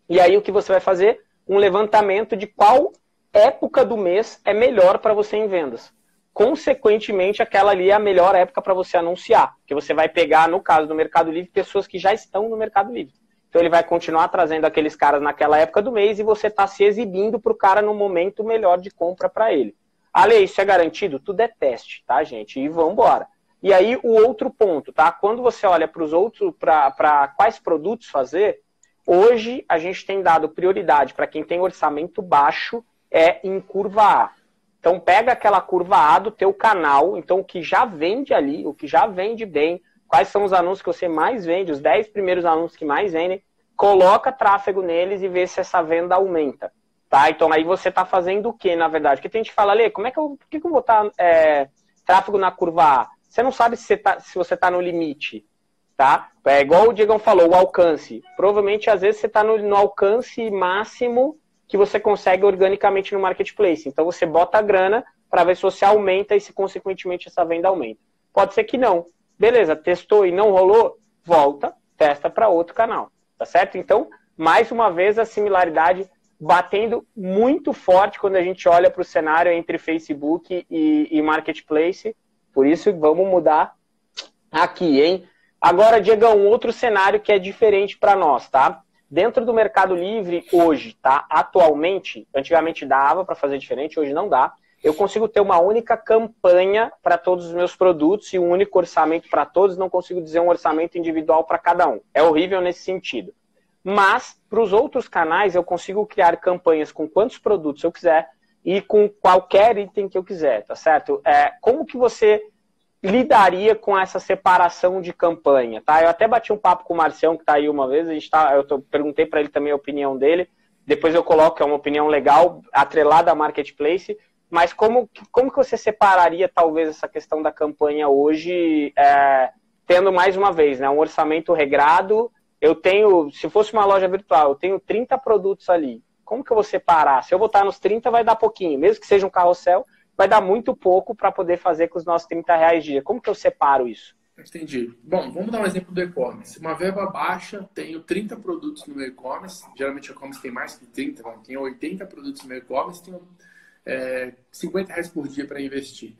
E aí o que você vai fazer? Um levantamento de qual época do mês é melhor para você em vendas. Consequentemente, aquela ali é a melhor época para você anunciar, porque você vai pegar, no caso do Mercado Livre, pessoas que já estão no Mercado Livre. Então ele vai continuar trazendo aqueles caras naquela época do mês e você está se exibindo para o cara no momento melhor de compra para ele. Ale, isso é garantido? Tudo é teste, tá, gente? E vamos embora. E aí o outro ponto, tá? Quando você olha para os outros, para quais produtos fazer, Hoje, a gente tem dado prioridade para quem tem orçamento baixo é em curva A. Então, pega aquela curva A do teu canal, então o que já vende ali, o que já vende bem, quais são os anúncios que você mais vende, os 10 primeiros anúncios que mais vendem, coloca tráfego neles e vê se essa venda aumenta. Tá? Então aí você está fazendo o que, na verdade? Porque tem gente que fala, Lê, como é que eu, por que, que eu vou botar é, tráfego na curva A? Você não sabe se você está se você tá no limite. Tá? É igual o Diegão falou, o alcance. Provavelmente, às vezes, você está no, no alcance máximo que você consegue organicamente no marketplace. Então você bota a grana para ver se você aumenta e se consequentemente essa venda aumenta. Pode ser que não. Beleza, testou e não rolou, volta, testa para outro canal. Tá certo? Então, mais uma vez a similaridade batendo muito forte quando a gente olha para o cenário entre Facebook e, e Marketplace. Por isso, vamos mudar aqui, hein? Agora, Diego, um outro cenário que é diferente para nós, tá? Dentro do Mercado Livre, hoje, tá? Atualmente, antigamente dava para fazer diferente, hoje não dá. Eu consigo ter uma única campanha para todos os meus produtos e um único orçamento para todos, não consigo dizer um orçamento individual para cada um. É horrível nesse sentido. Mas, para os outros canais, eu consigo criar campanhas com quantos produtos eu quiser e com qualquer item que eu quiser, tá certo? É, como que você lidaria com essa separação de campanha, tá? Eu até bati um papo com o Marcião, que está aí uma vez, a gente tá, eu tô, perguntei para ele também a opinião dele, depois eu coloco, é uma opinião legal, atrelada à Marketplace, mas como, como que você separaria, talvez, essa questão da campanha hoje, é, tendo mais uma vez, né, um orçamento regrado eu tenho, se fosse uma loja virtual, eu tenho 30 produtos ali. Como que eu vou separar? Se eu botar nos 30, vai dar pouquinho. Mesmo que seja um carrossel, vai dar muito pouco para poder fazer com os nossos 30 reais dia. Como que eu separo isso? Entendi. Bom, vamos dar um exemplo do e-commerce. Uma verba baixa, tenho 30 produtos no e-commerce. Geralmente o e-commerce tem mais que 30, né? tenho 80 produtos no e-commerce, tenho é, 50 reais por dia para investir.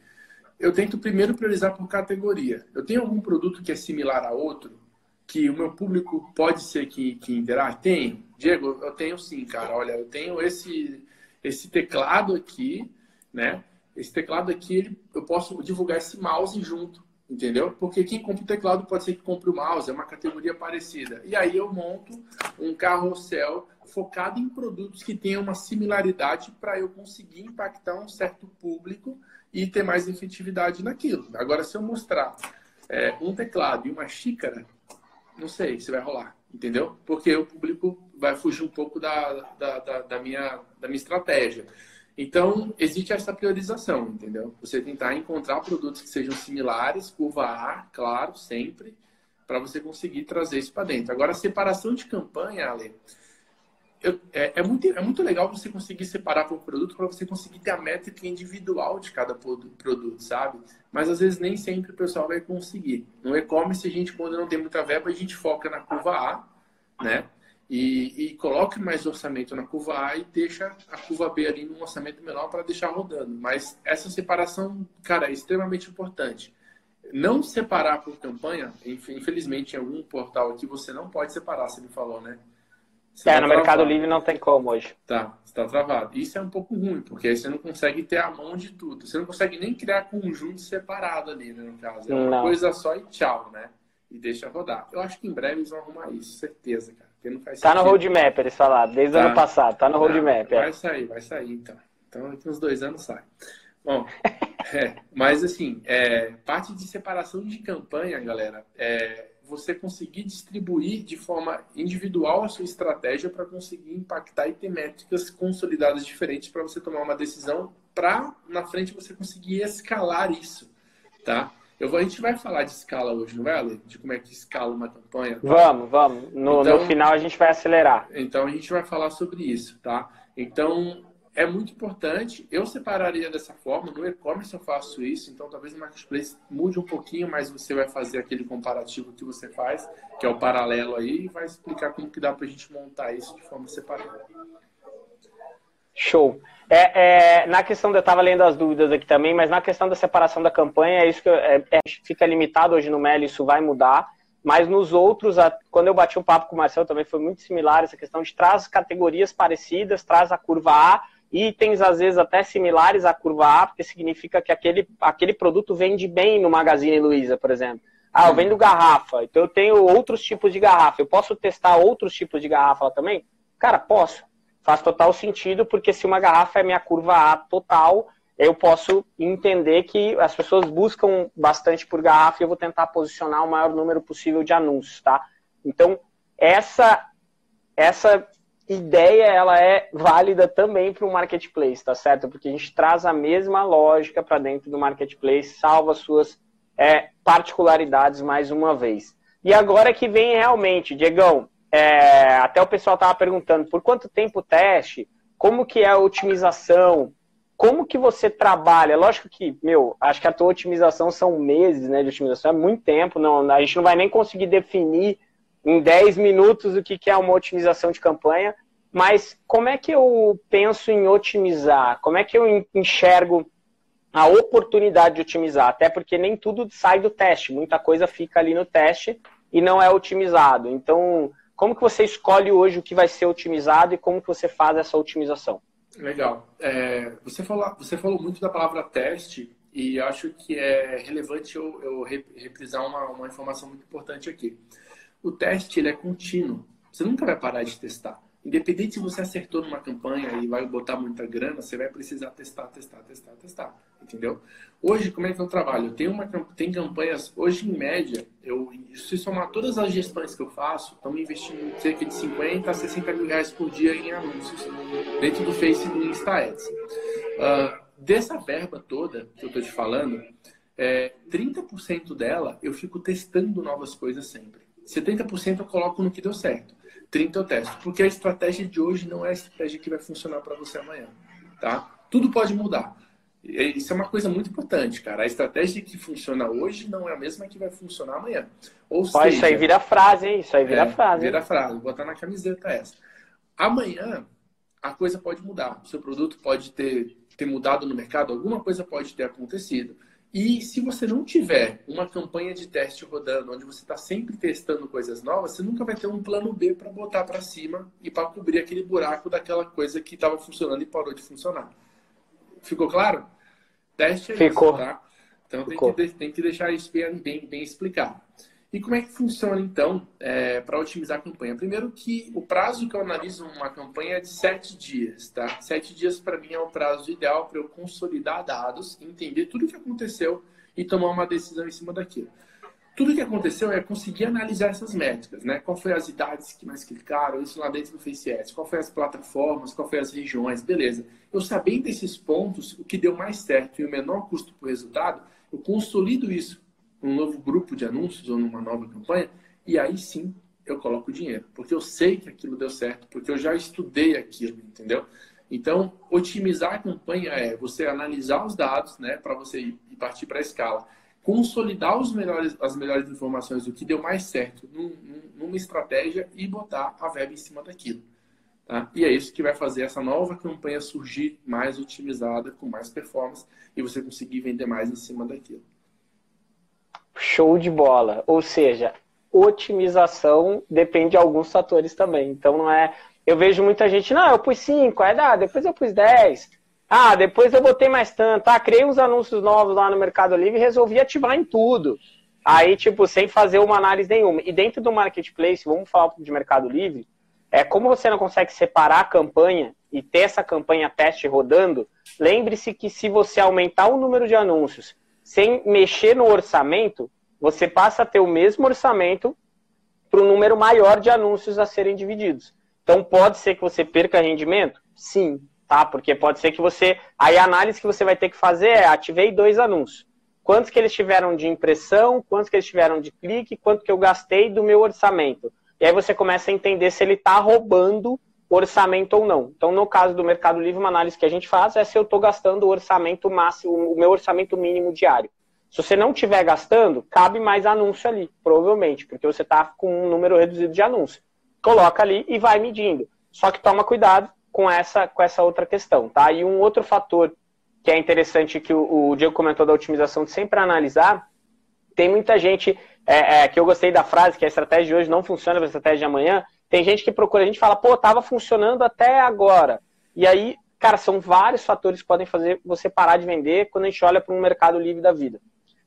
Eu tento primeiro priorizar por categoria. Eu tenho algum produto que é similar a outro, que o meu público pode ser que, que interage? Tenho. Diego, eu tenho sim, cara. Olha, eu tenho esse, esse teclado aqui, né? Esse teclado aqui, eu posso divulgar esse mouse junto, entendeu? Porque quem compra o teclado pode ser que compre o mouse, é uma categoria parecida. E aí eu monto um carrossel focado em produtos que tenham uma similaridade para eu conseguir impactar um certo público e ter mais efetividade naquilo. Agora, se eu mostrar é, um teclado e uma xícara, não sei se vai rolar, entendeu? Porque o público vai fugir um pouco da, da, da, da, minha, da minha estratégia. Então, existe essa priorização, entendeu? Você tentar encontrar produtos que sejam similares, curva A, claro, sempre, para você conseguir trazer isso para dentro. Agora, a separação de campanha, Ale, eu, é, é, muito, é muito legal você conseguir separar por produto para você conseguir ter a métrica individual de cada produto, sabe? Mas às vezes nem sempre o pessoal vai conseguir. No e-commerce, a gente, quando não tem muita verba, a gente foca na curva A, né? E, e coloca mais orçamento na curva A e deixa a curva B ali num orçamento menor para deixar rodando. Mas essa separação, cara, é extremamente importante. Não separar por campanha, infelizmente, em algum portal aqui você não pode separar, você me falou, né? Você é, tá no travado. Mercado Livre não tem como hoje. Tá, está travado. Isso é um pouco ruim, porque aí você não consegue ter a mão de tudo. Você não consegue nem criar conjunto separado ali, né, no caso. É uma não. coisa só e tchau, né? E deixa rodar. Eu acho que em breve eles vão arrumar isso, certeza, cara. Porque não faz tá sentido. no roadmap, eles falaram, desde o tá. ano passado. Tá no roadmap. É. Vai sair, vai sair, então. Então, daqui uns dois anos sai. Bom, é, mas assim, é, parte de separação de campanha, galera, é, você conseguir distribuir de forma individual a sua estratégia para conseguir impactar e ter métricas consolidadas diferentes para você tomar uma decisão para na frente você conseguir escalar isso, tá? Eu vou, a gente vai falar de escala hoje, não vai, Ale? De como é que escala uma campanha? Tá? Vamos, vamos. No, então, no final a gente vai acelerar. Então a gente vai falar sobre isso, tá? Então, é muito importante. Eu separaria dessa forma. No e-commerce eu faço isso, então talvez no marketplace mude um pouquinho, mas você vai fazer aquele comparativo que você faz, que é o paralelo aí, e vai explicar como que dá para a gente montar isso de forma separada. Show. É, é, na questão, eu estava lendo as dúvidas aqui também, mas na questão da separação da campanha, é isso que é, é, fica limitado hoje no Meli, isso vai mudar. Mas nos outros, a, quando eu bati um papo com o Marcelo, também foi muito similar essa questão de traz categorias parecidas, traz a curva A, itens às vezes até similares à curva A, porque significa que aquele, aquele produto vende bem no Magazine Luiza, por exemplo. Ah, eu vendo garrafa, então eu tenho outros tipos de garrafa. Eu posso testar outros tipos de garrafa lá também? Cara, posso. Faz total sentido, porque se uma garrafa é minha curva A total, eu posso entender que as pessoas buscam bastante por garrafa e eu vou tentar posicionar o maior número possível de anúncios, tá? Então, essa essa ideia ela é válida também para o marketplace, tá certo? Porque a gente traz a mesma lógica para dentro do marketplace, salva suas é, particularidades mais uma vez. E agora que vem realmente, Diegão, é, até o pessoal estava perguntando por quanto tempo o teste, como que é a otimização, como que você trabalha? Lógico que, meu, acho que a tua otimização são meses, né, de otimização, é muito tempo, não, a gente não vai nem conseguir definir em 10 minutos o que é uma otimização de campanha, mas como é que eu penso em otimizar? Como é que eu enxergo a oportunidade de otimizar? Até porque nem tudo sai do teste, muita coisa fica ali no teste e não é otimizado. Então, como que você escolhe hoje o que vai ser otimizado e como que você faz essa otimização? Legal. É, você, falou, você falou muito da palavra teste e acho que é relevante eu, eu reprisar uma, uma informação muito importante aqui o teste ele é contínuo. Você nunca vai parar de testar. Independente se você acertou numa campanha e vai botar muita grana, você vai precisar testar, testar, testar, testar. Entendeu? Hoje, como é que eu trabalho? Tenho uma, tem campanhas, hoje em média, eu, se somar todas as gestões que eu faço, estamos investindo cerca de 50 a 60 mil reais por dia em anúncios dentro do Facebook e Insta Ads. Uh, dessa verba toda que eu estou te falando, é, 30% dela eu fico testando novas coisas sempre. 70% eu coloco no que deu certo. 30% eu testo. Porque a estratégia de hoje não é a estratégia que vai funcionar para você amanhã. Tá? Tudo pode mudar. Isso é uma coisa muito importante, cara. A estratégia que funciona hoje não é a mesma que vai funcionar amanhã. Ou seja, isso aí vira frase, hein? Isso aí vira é, frase. Vira frase. Vou botar na camiseta essa. Amanhã a coisa pode mudar. O seu produto pode ter, ter mudado no mercado, alguma coisa pode ter acontecido. E se você não tiver uma campanha de teste rodando, onde você está sempre testando coisas novas, você nunca vai ter um plano B para botar para cima e para cobrir aquele buraco daquela coisa que estava funcionando e parou de funcionar. Ficou claro? Teste é Ficou. isso, tá? Então Ficou. Tem, que, tem que deixar isso bem, bem, bem explicado. E como é que funciona, então, é, para otimizar a campanha? Primeiro que o prazo que eu analiso uma campanha é de sete dias, tá? Sete dias, para mim, é o prazo ideal para eu consolidar dados, entender tudo o que aconteceu e tomar uma decisão em cima daquilo. Tudo o que aconteceu é conseguir analisar essas métricas, né? Qual foi as idades que mais clicaram, isso lá dentro do FaceS, qual foi as plataformas, qual foi as regiões, beleza. Eu sabendo desses pontos, o que deu mais certo e o menor custo por resultado, eu consolido isso um novo grupo de anúncios ou numa nova campanha, e aí sim eu coloco dinheiro, porque eu sei que aquilo deu certo, porque eu já estudei aquilo, entendeu? Então, otimizar a campanha é você analisar os dados, né, para você ir, partir para a escala, consolidar os melhores, as melhores informações do que deu mais certo num, numa estratégia e botar a verba em cima daquilo. Tá? E é isso que vai fazer essa nova campanha surgir mais otimizada, com mais performance, e você conseguir vender mais em cima daquilo. Show de bola. Ou seja, otimização depende de alguns fatores também. Então não é. Eu vejo muita gente, não, eu pus 5, aí dá, depois eu pus 10. Ah, depois eu botei mais tanto. Ah, criei uns anúncios novos lá no Mercado Livre e resolvi ativar em tudo. Aí, tipo, sem fazer uma análise nenhuma. E dentro do marketplace, vamos falar de Mercado Livre, é como você não consegue separar a campanha e ter essa campanha teste rodando, lembre-se que se você aumentar o número de anúncios sem mexer no orçamento, você passa a ter o mesmo orçamento para um número maior de anúncios a serem divididos. Então pode ser que você perca rendimento? Sim, tá? Porque pode ser que você. Aí a análise que você vai ter que fazer é ativei dois anúncios. Quantos que eles tiveram de impressão, quantos que eles tiveram de clique, quanto que eu gastei do meu orçamento. E aí você começa a entender se ele está roubando orçamento ou não. Então, no caso do Mercado Livre, uma análise que a gente faz é se eu estou gastando o orçamento máximo, o meu orçamento mínimo diário. Se você não estiver gastando, cabe mais anúncio ali, provavelmente, porque você está com um número reduzido de anúncio. Coloca ali e vai medindo. Só que toma cuidado com essa, com essa outra questão, tá? E um outro fator que é interessante que o, o Diego comentou da otimização de sempre analisar, tem muita gente é, é, que eu gostei da frase que a estratégia de hoje não funciona para a estratégia de amanhã, tem gente que procura, a gente fala, pô, tava funcionando até agora. E aí, cara, são vários fatores que podem fazer você parar de vender quando a gente olha para um mercado livre da vida.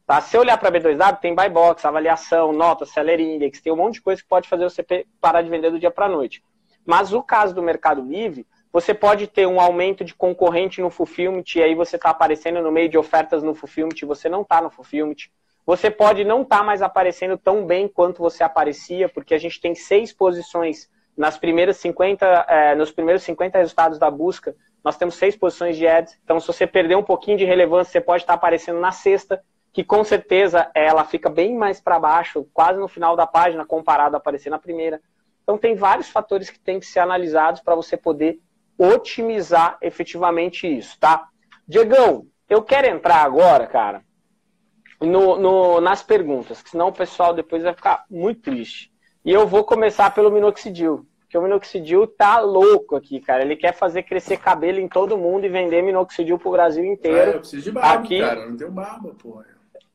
Tá? Se olhar para B2W, tem buy box, avaliação, nota, seller index, tem um monte de coisa que pode fazer você parar de vender do dia para noite. Mas o caso do Mercado Livre, você pode ter um aumento de concorrente no fulfillment, e aí você está aparecendo no meio de ofertas no fulfillment, e você não está no fulfillment. Você pode não estar tá mais aparecendo tão bem quanto você aparecia, porque a gente tem seis posições nas primeiras 50, é, nos primeiros 50 resultados da busca, nós temos seis posições de ads. Então, se você perder um pouquinho de relevância, você pode estar aparecendo na sexta, que com certeza ela fica bem mais para baixo, quase no final da página, comparado a aparecer na primeira. Então, tem vários fatores que têm que ser analisados para você poder otimizar efetivamente isso, tá? Diegão, eu quero entrar agora, cara, no, no, nas perguntas, senão o pessoal depois vai ficar muito triste. E eu vou começar pelo minoxidil, porque o minoxidil tá louco aqui, cara. Ele quer fazer crescer cabelo em todo mundo e vender minoxidil pro Brasil inteiro. É, eu preciso de barba, aqui... cara. Eu não tenho barba, porra.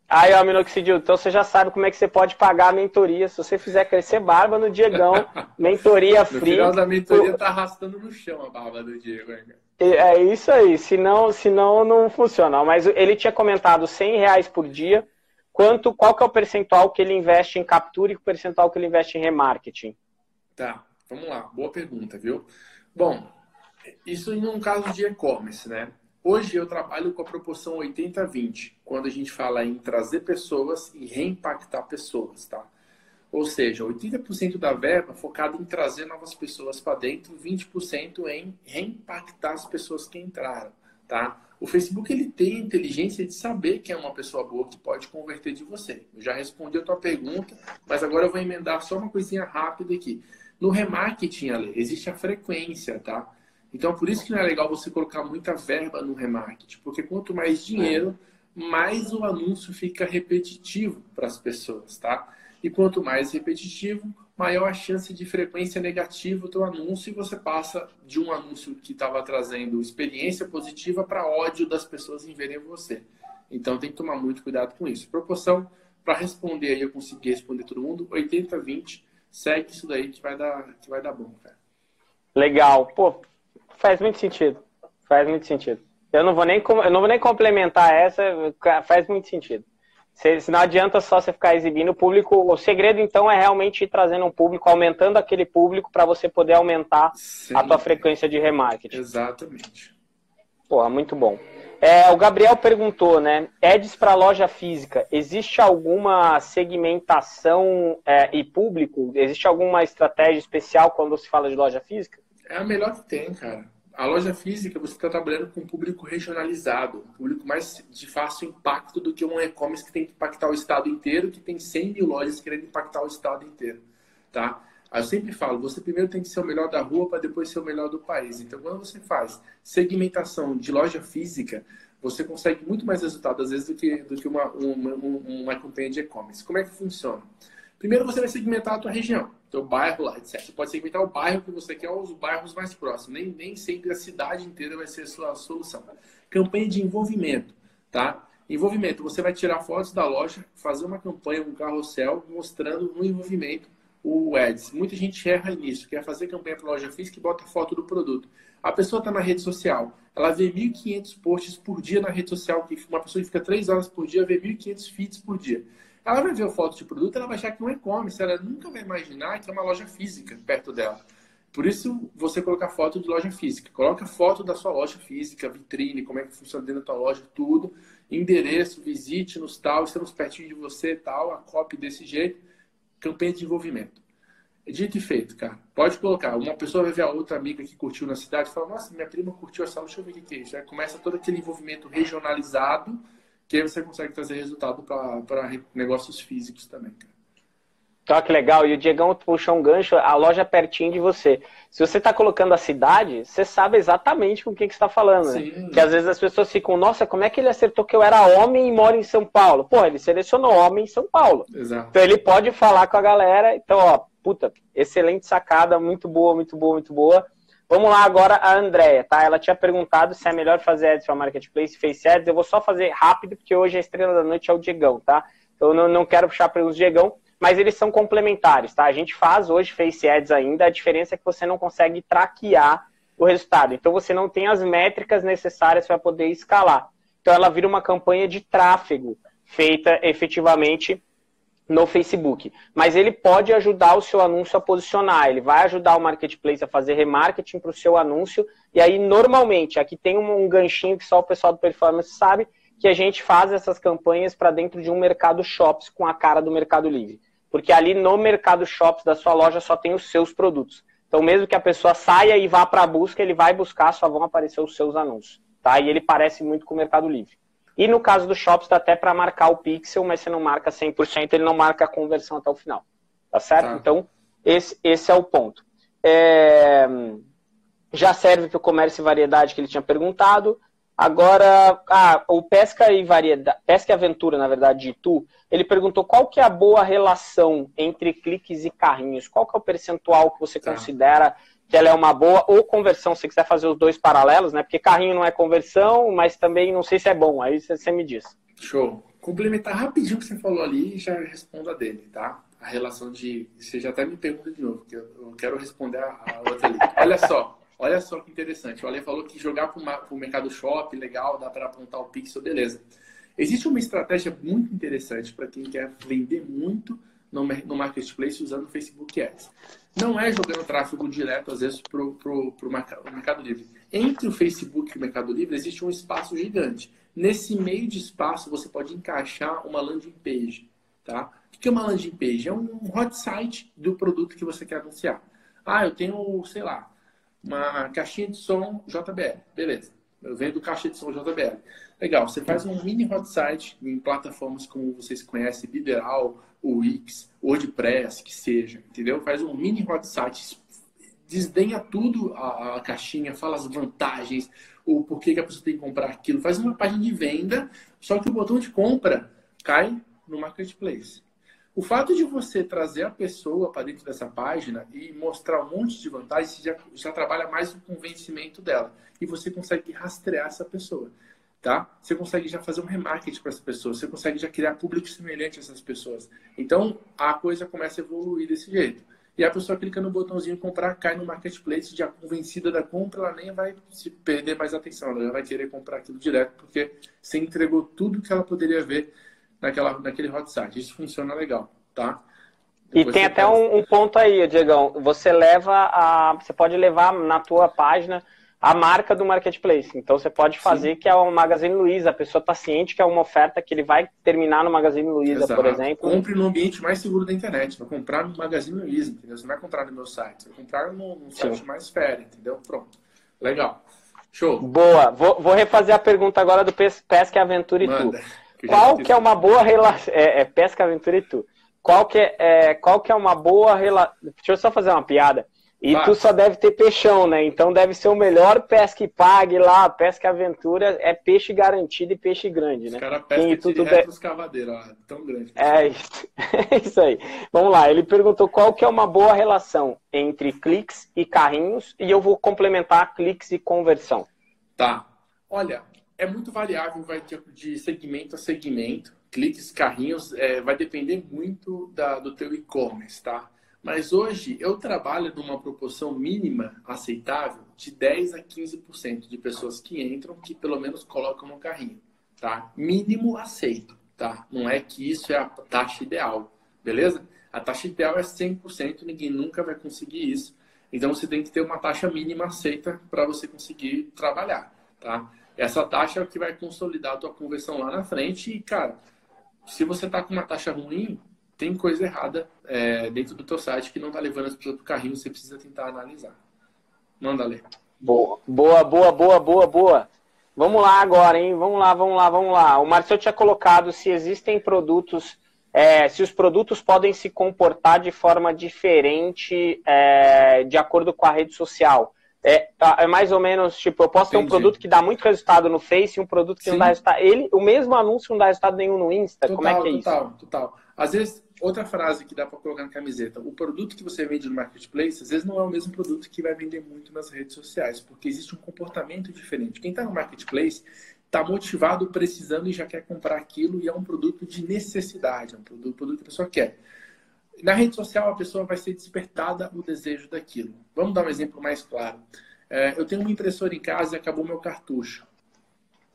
Aí, ó, Minoxidil, então você já sabe como é que você pode pagar a mentoria. Se você fizer crescer barba no Diegão, mentoria free. No final da mentoria tá arrastando no chão a barba do Diego, hein? É isso aí, senão, senão não funciona. Mas ele tinha comentado 100 reais por dia. Quanto, qual que é o percentual que ele investe em captura e o percentual que ele investe em remarketing? Tá, vamos lá. Boa pergunta, viu? Bom, isso em um caso de e-commerce, né? Hoje eu trabalho com a proporção 80-20, quando a gente fala em trazer pessoas e reimpactar pessoas, tá? Ou seja, 80% da verba focada em trazer novas pessoas para dentro, 20% em reimpactar as pessoas que entraram, tá? O Facebook ele tem a inteligência de saber que é uma pessoa boa que pode converter de você. Eu já respondi a tua pergunta, mas agora eu vou emendar só uma coisinha rápida aqui. No remarketing, Ale, existe a frequência, tá? Então, por isso que não é legal você colocar muita verba no remarketing, porque quanto mais dinheiro, mais o anúncio fica repetitivo para as pessoas, tá? E quanto mais repetitivo, maior a chance de frequência negativa do anúncio e você passa de um anúncio que estava trazendo experiência positiva para ódio das pessoas em verem você. Então tem que tomar muito cuidado com isso. Proporção para responder aí, eu consegui responder todo mundo, 80-20, segue isso daí que vai dar, que vai dar bom, cara. Legal. Pô, Faz muito sentido. Faz muito sentido. Eu não vou nem, eu não vou nem complementar essa, faz muito sentido. Se, não adianta só você ficar exibindo o público. O segredo, então, é realmente ir trazendo um público, aumentando aquele público para você poder aumentar Sim. a tua frequência de remarketing. Exatamente. Pô, muito bom. É, o Gabriel perguntou, né? Ads para loja física, existe alguma segmentação é, e público? Existe alguma estratégia especial quando se fala de loja física? É a melhor que tem, cara. A loja física, você está trabalhando com um público regionalizado, um público mais de fácil impacto do que um e-commerce que tem que impactar o estado inteiro, que tem 100 mil lojas querendo impactar o estado inteiro, tá? Eu sempre falo, você primeiro tem que ser o melhor da rua para depois ser o melhor do país. Então, quando você faz segmentação de loja física, você consegue muito mais resultado, às vezes, do que, do que uma, uma, uma campanha de e-commerce. Como é que funciona? Primeiro, você vai segmentar a tua região teu bairro lá, etc. Você pode segmentar o bairro que você quer ou os bairros mais próximos. Nem, nem sempre a cidade inteira vai ser a sua solução. Campanha de envolvimento, tá? Envolvimento, você vai tirar fotos da loja, fazer uma campanha, um carrossel, mostrando no envolvimento o ads. Muita gente erra nisso, quer fazer campanha para loja física e bota foto do produto. A pessoa está na rede social, ela vê 1.500 posts por dia na rede social, que uma pessoa que fica 3 horas por dia vê 1.500 feeds por dia. Ela vai ver a foto de produto, ela vai achar que é um e-commerce, ela nunca vai imaginar que é uma loja física perto dela. Por isso, você colocar foto de loja física. Coloca foto da sua loja física, vitrine, como é que funciona dentro da tua loja, tudo. Endereço, visite nos tal, estamos pertinho de você, tal, a copy desse jeito. Campanha de envolvimento. Dito e feito, cara. Pode colocar. Uma pessoa vai ver a outra amiga que curtiu na cidade e fala, nossa, minha prima curtiu essa, deixa eu ver o que é isso. Aí começa todo aquele envolvimento regionalizado que aí você consegue trazer resultado para negócios físicos também, cara. Então, que legal. E o Diegão puxou um gancho, a loja é pertinho de você. Se você está colocando a cidade, você sabe exatamente com o que, que você está falando. Né? Que às vezes as pessoas ficam, nossa, como é que ele acertou que eu era homem e moro em São Paulo? Pô, ele selecionou homem em São Paulo. Exato. Então ele pode falar com a galera. Então, ó, puta, excelente sacada, muito boa, muito boa, muito boa. Vamos lá agora a Andrea, tá? Ela tinha perguntado se é melhor fazer ads para Marketplace, Face Ads. Eu vou só fazer rápido, porque hoje a estrela da noite é o Diegão, tá? Então eu não, não quero puxar para os Diegão, mas eles são complementares, tá? A gente faz hoje Face Ads ainda, a diferença é que você não consegue traquear o resultado. Então você não tem as métricas necessárias para poder escalar. Então ela vira uma campanha de tráfego. feita efetivamente no Facebook. Mas ele pode ajudar o seu anúncio a posicionar, ele vai ajudar o marketplace a fazer remarketing para o seu anúncio. E aí, normalmente, aqui tem um, ganchinho que só o pessoal do Performance sabe, que a gente faz essas campanhas para dentro de um mercado shops com a cara do Mercado Livre. Porque ali no mercado shops da sua loja só tem os seus produtos. Então, mesmo que a pessoa saia e vá para a busca, ele vai buscar, só vão aparecer os seus anúncios. Tá? E ele parece muito com o Mercado Livre. E no caso do Shops, dá até para marcar o pixel, mas você não marca 100%, ele não marca a conversão até o final. Tá certo? Tá. Então, esse, esse é o ponto. É... Já serve para o comércio e variedade que ele tinha perguntado. Agora, ah, o Pesca e Variedade, Pesca e Aventura, na verdade, de Itu, ele perguntou qual que é a boa relação entre cliques e carrinhos. Qual que é o percentual que você tá. considera que ela é uma boa, ou conversão, se quiser fazer os dois paralelos, né? Porque carrinho não é conversão, mas também não sei se é bom. Aí você me diz. Show. Complementar rapidinho o que você falou ali e já respondo a dele, tá? A relação de. Você já até me pergunta de novo, porque eu quero responder a outra ali. Olha só, olha só que interessante. O Ale falou que jogar para o mercado shop, legal, dá para apontar o pixel, beleza. Existe uma estratégia muito interessante para quem quer vender muito no, marketplace usando Facebook Ads. Não é jogando tráfego direto, às vezes, para o Mercado Livre. Entre o Facebook e o Mercado Livre existe um espaço gigante. Nesse meio de espaço, você pode encaixar uma landing page. Tá? O que é uma landing page? É um hot site do produto que você quer anunciar. Ah, eu tenho, sei lá, uma caixinha de som JBL. Beleza. Eu vendo caixa de som JBL. Legal. Você faz um mini hot site em plataformas como vocês conhecem, Bideral, Wix, WordPress, que seja, entendeu? Faz um mini hot site, desdenha tudo a, a, caixinha, fala as vantagens, o porquê que a pessoa tem que comprar aquilo, faz uma página de venda, só que o botão de compra cai no marketplace. O fato de você trazer a pessoa para dentro dessa página e mostrar um monte de vantagens, já, já trabalha mais o convencimento dela. E você consegue rastrear essa pessoa tá? Você consegue já fazer um remarketing para essa pessoa, você consegue já criar público semelhante a essas pessoas. Então, a coisa começa a evoluir desse jeito. E a pessoa clica no botãozinho comprar, cai no marketplace, já convencida da compra, ela nem vai se perder mais atenção, ela já vai querer comprar aquilo direto, porque você entregou tudo que ela poderia ver naquela, naquele hot site. Isso funciona legal, tá? Depois e tem até um, um, ponto aí, Diegão. Você leva a. Você pode levar na tua página a marca do marketplace. Então você pode fazer Sim. que é o Magazine Luiza, a pessoa está ciente que é uma oferta que ele vai terminar no Magazine Luiza, Exato. por exemplo. Compre no ambiente mais seguro da internet, vai comprar no Magazine Luiza, entendeu? Você não vai comprar no meu site, você vai comprar no, no site mais fera, entendeu? Pronto. Legal. Show. Boa. Vou, vou refazer a pergunta agora do Pesca Aventura e Manda, Tu. Que Qual que é uma boa relação... É, é, Pesca Aventura e Tu. Qual que é, é, qual que é uma boa relação... Deixa eu só fazer uma piada. E Mas... tu só deve ter peixão, né? Então deve ser o melhor pesca e pague lá, pesca aventura, é peixe garantido e peixe grande, né? Os caras pescam de... cavadeiros, ó, tão grande. É isso. é isso aí. Vamos lá, ele perguntou qual que é uma boa relação entre cliques e carrinhos, e eu vou complementar cliques e conversão. Tá. Olha, é muito variável, vai de segmento a segmento. Cliques, carrinhos, é, vai depender muito da, do teu e-commerce, tá? Mas hoje eu trabalho numa proporção mínima aceitável de 10 a 15% de pessoas que entram que pelo menos colocam no carrinho, tá? Mínimo aceito, tá? Não é que isso é a taxa ideal, beleza? A taxa ideal é 100%, ninguém nunca vai conseguir isso. Então você tem que ter uma taxa mínima aceita para você conseguir trabalhar, tá? Essa taxa é o que vai consolidar a tua conversão lá na frente e, cara, se você tá com uma taxa ruim, tem coisa errada é, dentro do teu site que não está levando as pessoas para o carrinho, você precisa tentar analisar. Manda ler. Boa, boa, boa, boa, boa, boa. Vamos lá agora, hein? Vamos lá, vamos lá, vamos lá. O Marcelo tinha colocado se existem produtos, é, se os produtos podem se comportar de forma diferente é, de acordo com a rede social. É, tá, é, mais ou menos, tipo, eu posso Entendi. ter um produto que dá muito resultado no Face e um produto que Sim. não dá resultado. Ele, o mesmo anúncio não dá resultado nenhum no Insta. Total, Como é que é total, isso? Total, total. Às vezes outra frase que dá para colocar na camiseta: o produto que você vende no marketplace, às vezes não é o mesmo produto que vai vender muito nas redes sociais, porque existe um comportamento diferente. Quem está no marketplace está motivado, precisando e já quer comprar aquilo e é um produto de necessidade, é um produto, produto que a pessoa quer. Na rede social, a pessoa vai ser despertada o desejo daquilo. Vamos dar um exemplo mais claro. É, eu tenho uma impressora em casa e acabou meu cartucho.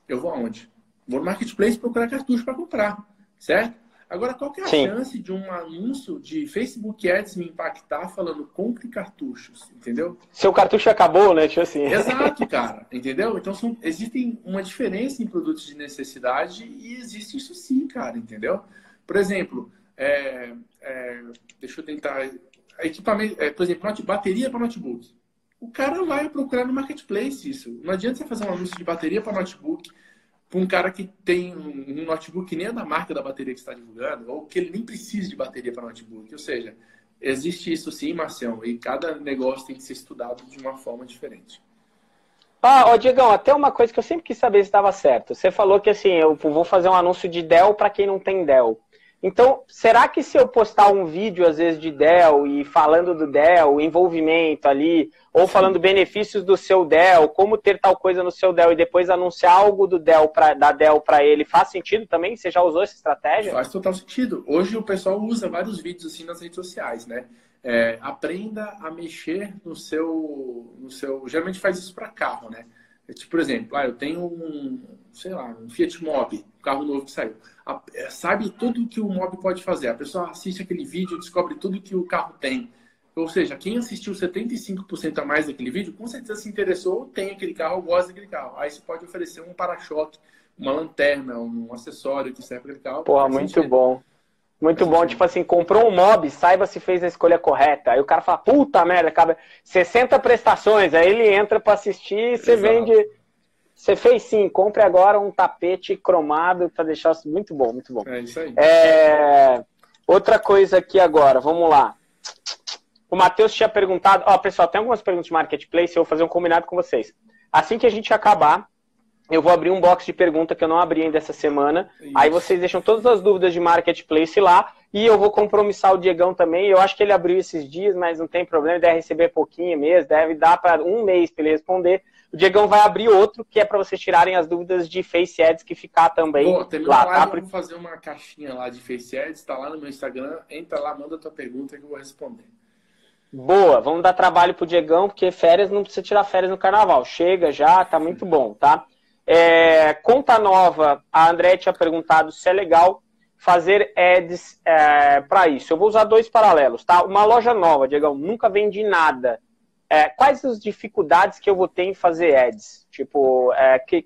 Eu vou aonde? Vou no marketplace procurar cartucho para comprar. certo? Agora, qual que é a Sim. chance de um anúncio de Facebook Ads me impactar falando compre cartuchos, entendeu? Seu cartucho acabou, né? Tipo assim. Exato, cara, entendeu? Então, são, existe uma diferença em produtos de necessidade e existe isso sim, cara, entendeu? Por exemplo, é, é, deixa eu tentar... Equipamento, é, por exemplo, bateria para notebook. O cara vai procurar no marketplace isso. Não adianta você fazer um anúncio de bateria para notebook para um cara que tem um notebook que nem é da marca da bateria que está divulgando, ou que ele nem precisa de bateria para notebook. Ou seja, existe isso sim, Marcelo, e cada negócio tem que ser estudado de uma forma diferente. Ah, ó, Diegão, até uma coisa que eu sempre quis saber se estava certo. Você falou que assim, eu vou fazer um anúncio de Dell para quem não tem Dell. Então, será que se eu postar um vídeo, às vezes, de Dell e falando do Dell, envolvimento ali, ou falando benefícios do seu Dell, como ter tal coisa no seu Dell e depois anunciar algo do Dell pra, da Dell para ele, faz sentido também? Você já usou essa estratégia? Faz total sentido. Hoje o pessoal usa vários vídeos assim nas redes sociais, né? É, aprenda a mexer no seu, no seu. Geralmente faz isso para carro, né? É tipo, por exemplo, ah, eu tenho um, sei lá, um Fiat Mobi, um carro novo que saiu. A, é, sabe tudo que o Mobi pode fazer. A pessoa assiste aquele vídeo, descobre tudo que o carro tem. Ou seja, quem assistiu 75% a mais daquele vídeo, com certeza se interessou, tem aquele carro, ou gosta daquele carro. Aí você pode oferecer um para-choque, uma lanterna, um acessório que serve para aquele carro. Porra, muito sentido. bom. Muito bom, tipo assim, comprou um mob, saiba se fez a escolha correta. Aí o cara fala, puta merda, acaba 60 prestações. Aí ele entra para assistir e você vende. Você fez sim, compre agora um tapete cromado para deixar muito bom, muito bom. É isso aí. É... Outra coisa aqui agora, vamos lá. O Matheus tinha perguntado, ó, pessoal, tem algumas perguntas de marketplace, eu vou fazer um combinado com vocês. Assim que a gente acabar, eu vou abrir um box de pergunta que eu não abri ainda essa semana. Isso. Aí vocês deixam todas as dúvidas de marketplace lá. E eu vou compromissar o Diegão também. Eu acho que ele abriu esses dias, mas não tem problema. Ele deve receber pouquinho mesmo. Deve dar para um mês para ele responder. O Diegão vai abrir outro, que é para vocês tirarem as dúvidas de Face Ads que ficar também Pô, lá. Tá? Eu vou fazer uma caixinha lá de Face Ads. Está lá no meu Instagram. Entra lá, manda a tua pergunta que eu vou responder. Boa, vamos dar trabalho pro Diegão, porque férias não precisa tirar férias no carnaval. Chega já, tá muito bom, tá? É, conta nova, a André tinha perguntado se é legal fazer ads é, para isso. Eu vou usar dois paralelos, tá? Uma loja nova, Diego, nunca vendi nada. É, quais as dificuldades que eu vou ter em fazer ads? Tipo, é, que,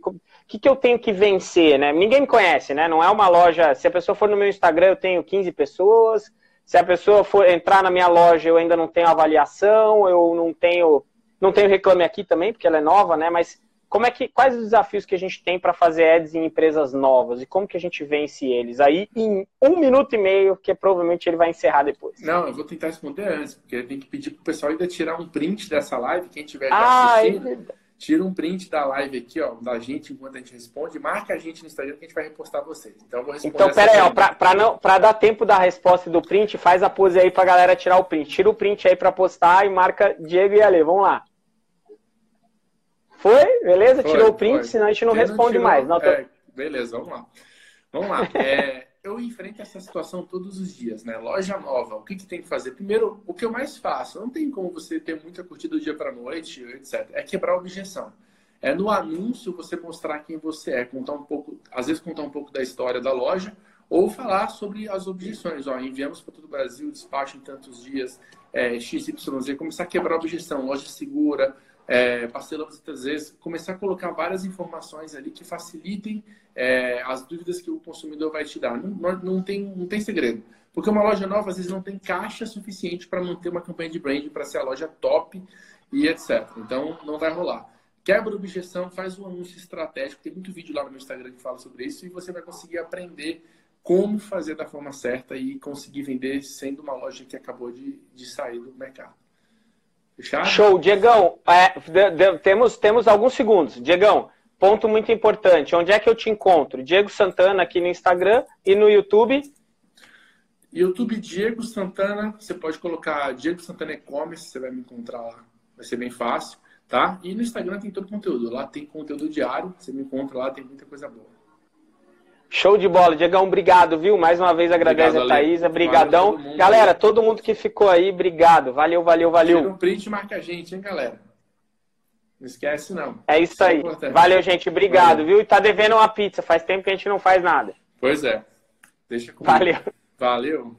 que, que eu tenho que vencer, né? Ninguém me conhece, né? Não é uma loja. Se a pessoa for no meu Instagram, eu tenho 15 pessoas. Se a pessoa for entrar na minha loja, eu ainda não tenho avaliação, eu não tenho. Não tenho reclame aqui também, porque ela é nova, né? Mas como é que, quais os desafios que a gente tem para fazer ads em empresas novas e como que a gente vence eles? Aí em um minuto e meio, que provavelmente ele vai encerrar depois. Não, eu vou tentar responder antes, porque tem que pedir pro pessoal ainda tirar um print dessa live, quem tiver ah, assistindo. É tira um print da live aqui, ó, da gente enquanto a gente responde, marca a gente no Instagram que a gente vai repostar vocês. Então eu vou responder. Então, pera aí, pra, não, pra dar tempo da resposta do print, faz a pose aí pra galera tirar o print. Tira o print aí pra postar e marca Diego e Ale. Vamos lá. Foi? Beleza? Foi, tirou o print, foi. senão a gente não responde não mais. Não, tô... é, beleza, vamos lá. Vamos lá. É, eu enfrento essa situação todos os dias, né? Loja nova, o que, que tem que fazer? Primeiro, o que eu mais faço, não tem como você ter muita curtida do dia para noite, etc. É quebrar a objeção. É no anúncio você mostrar quem você é, contar um pouco, às vezes contar um pouco da história da loja, ou falar sobre as objeções. Ó, enviamos para todo o Brasil, despacho em tantos dias, é, XYZ, começar a quebrar a objeção, loja segura, é, parcela muitas vezes, começar a colocar várias informações ali que facilitem é, as dúvidas que o consumidor vai te dar. Não, não, tem, não tem segredo. Porque uma loja nova, às vezes, não tem caixa suficiente para manter uma campanha de branding, para ser a loja top e etc. Então, não vai rolar. Quebra a objeção, faz um anúncio estratégico. Tem muito vídeo lá no meu Instagram que fala sobre isso e você vai conseguir aprender como fazer da forma certa e conseguir vender sendo uma loja que acabou de, de sair do mercado. Fechado? Show. Diegão, é, de, de, temos, temos alguns segundos. Diegão, ponto muito importante. Onde é que eu te encontro? Diego Santana aqui no Instagram e no YouTube. YouTube Diego Santana, você pode colocar Diego Santana E-Commerce, você vai me encontrar lá. Vai ser bem fácil, tá? E no Instagram tem todo o conteúdo. Lá tem conteúdo diário, você me encontra lá, tem muita coisa boa. Show de bola, Diegão, obrigado, viu? Mais uma vez agradece a Thaisa, brigadão. Todo galera, todo mundo que ficou aí, obrigado. Valeu, valeu, valeu. Tira um print e marca a gente, hein, galera? Não esquece, não. É isso, isso é aí. É valeu, gente, obrigado, valeu. viu? E tá devendo uma pizza, faz tempo que a gente não faz nada. Pois é. Deixa comigo. Valeu. Valeu.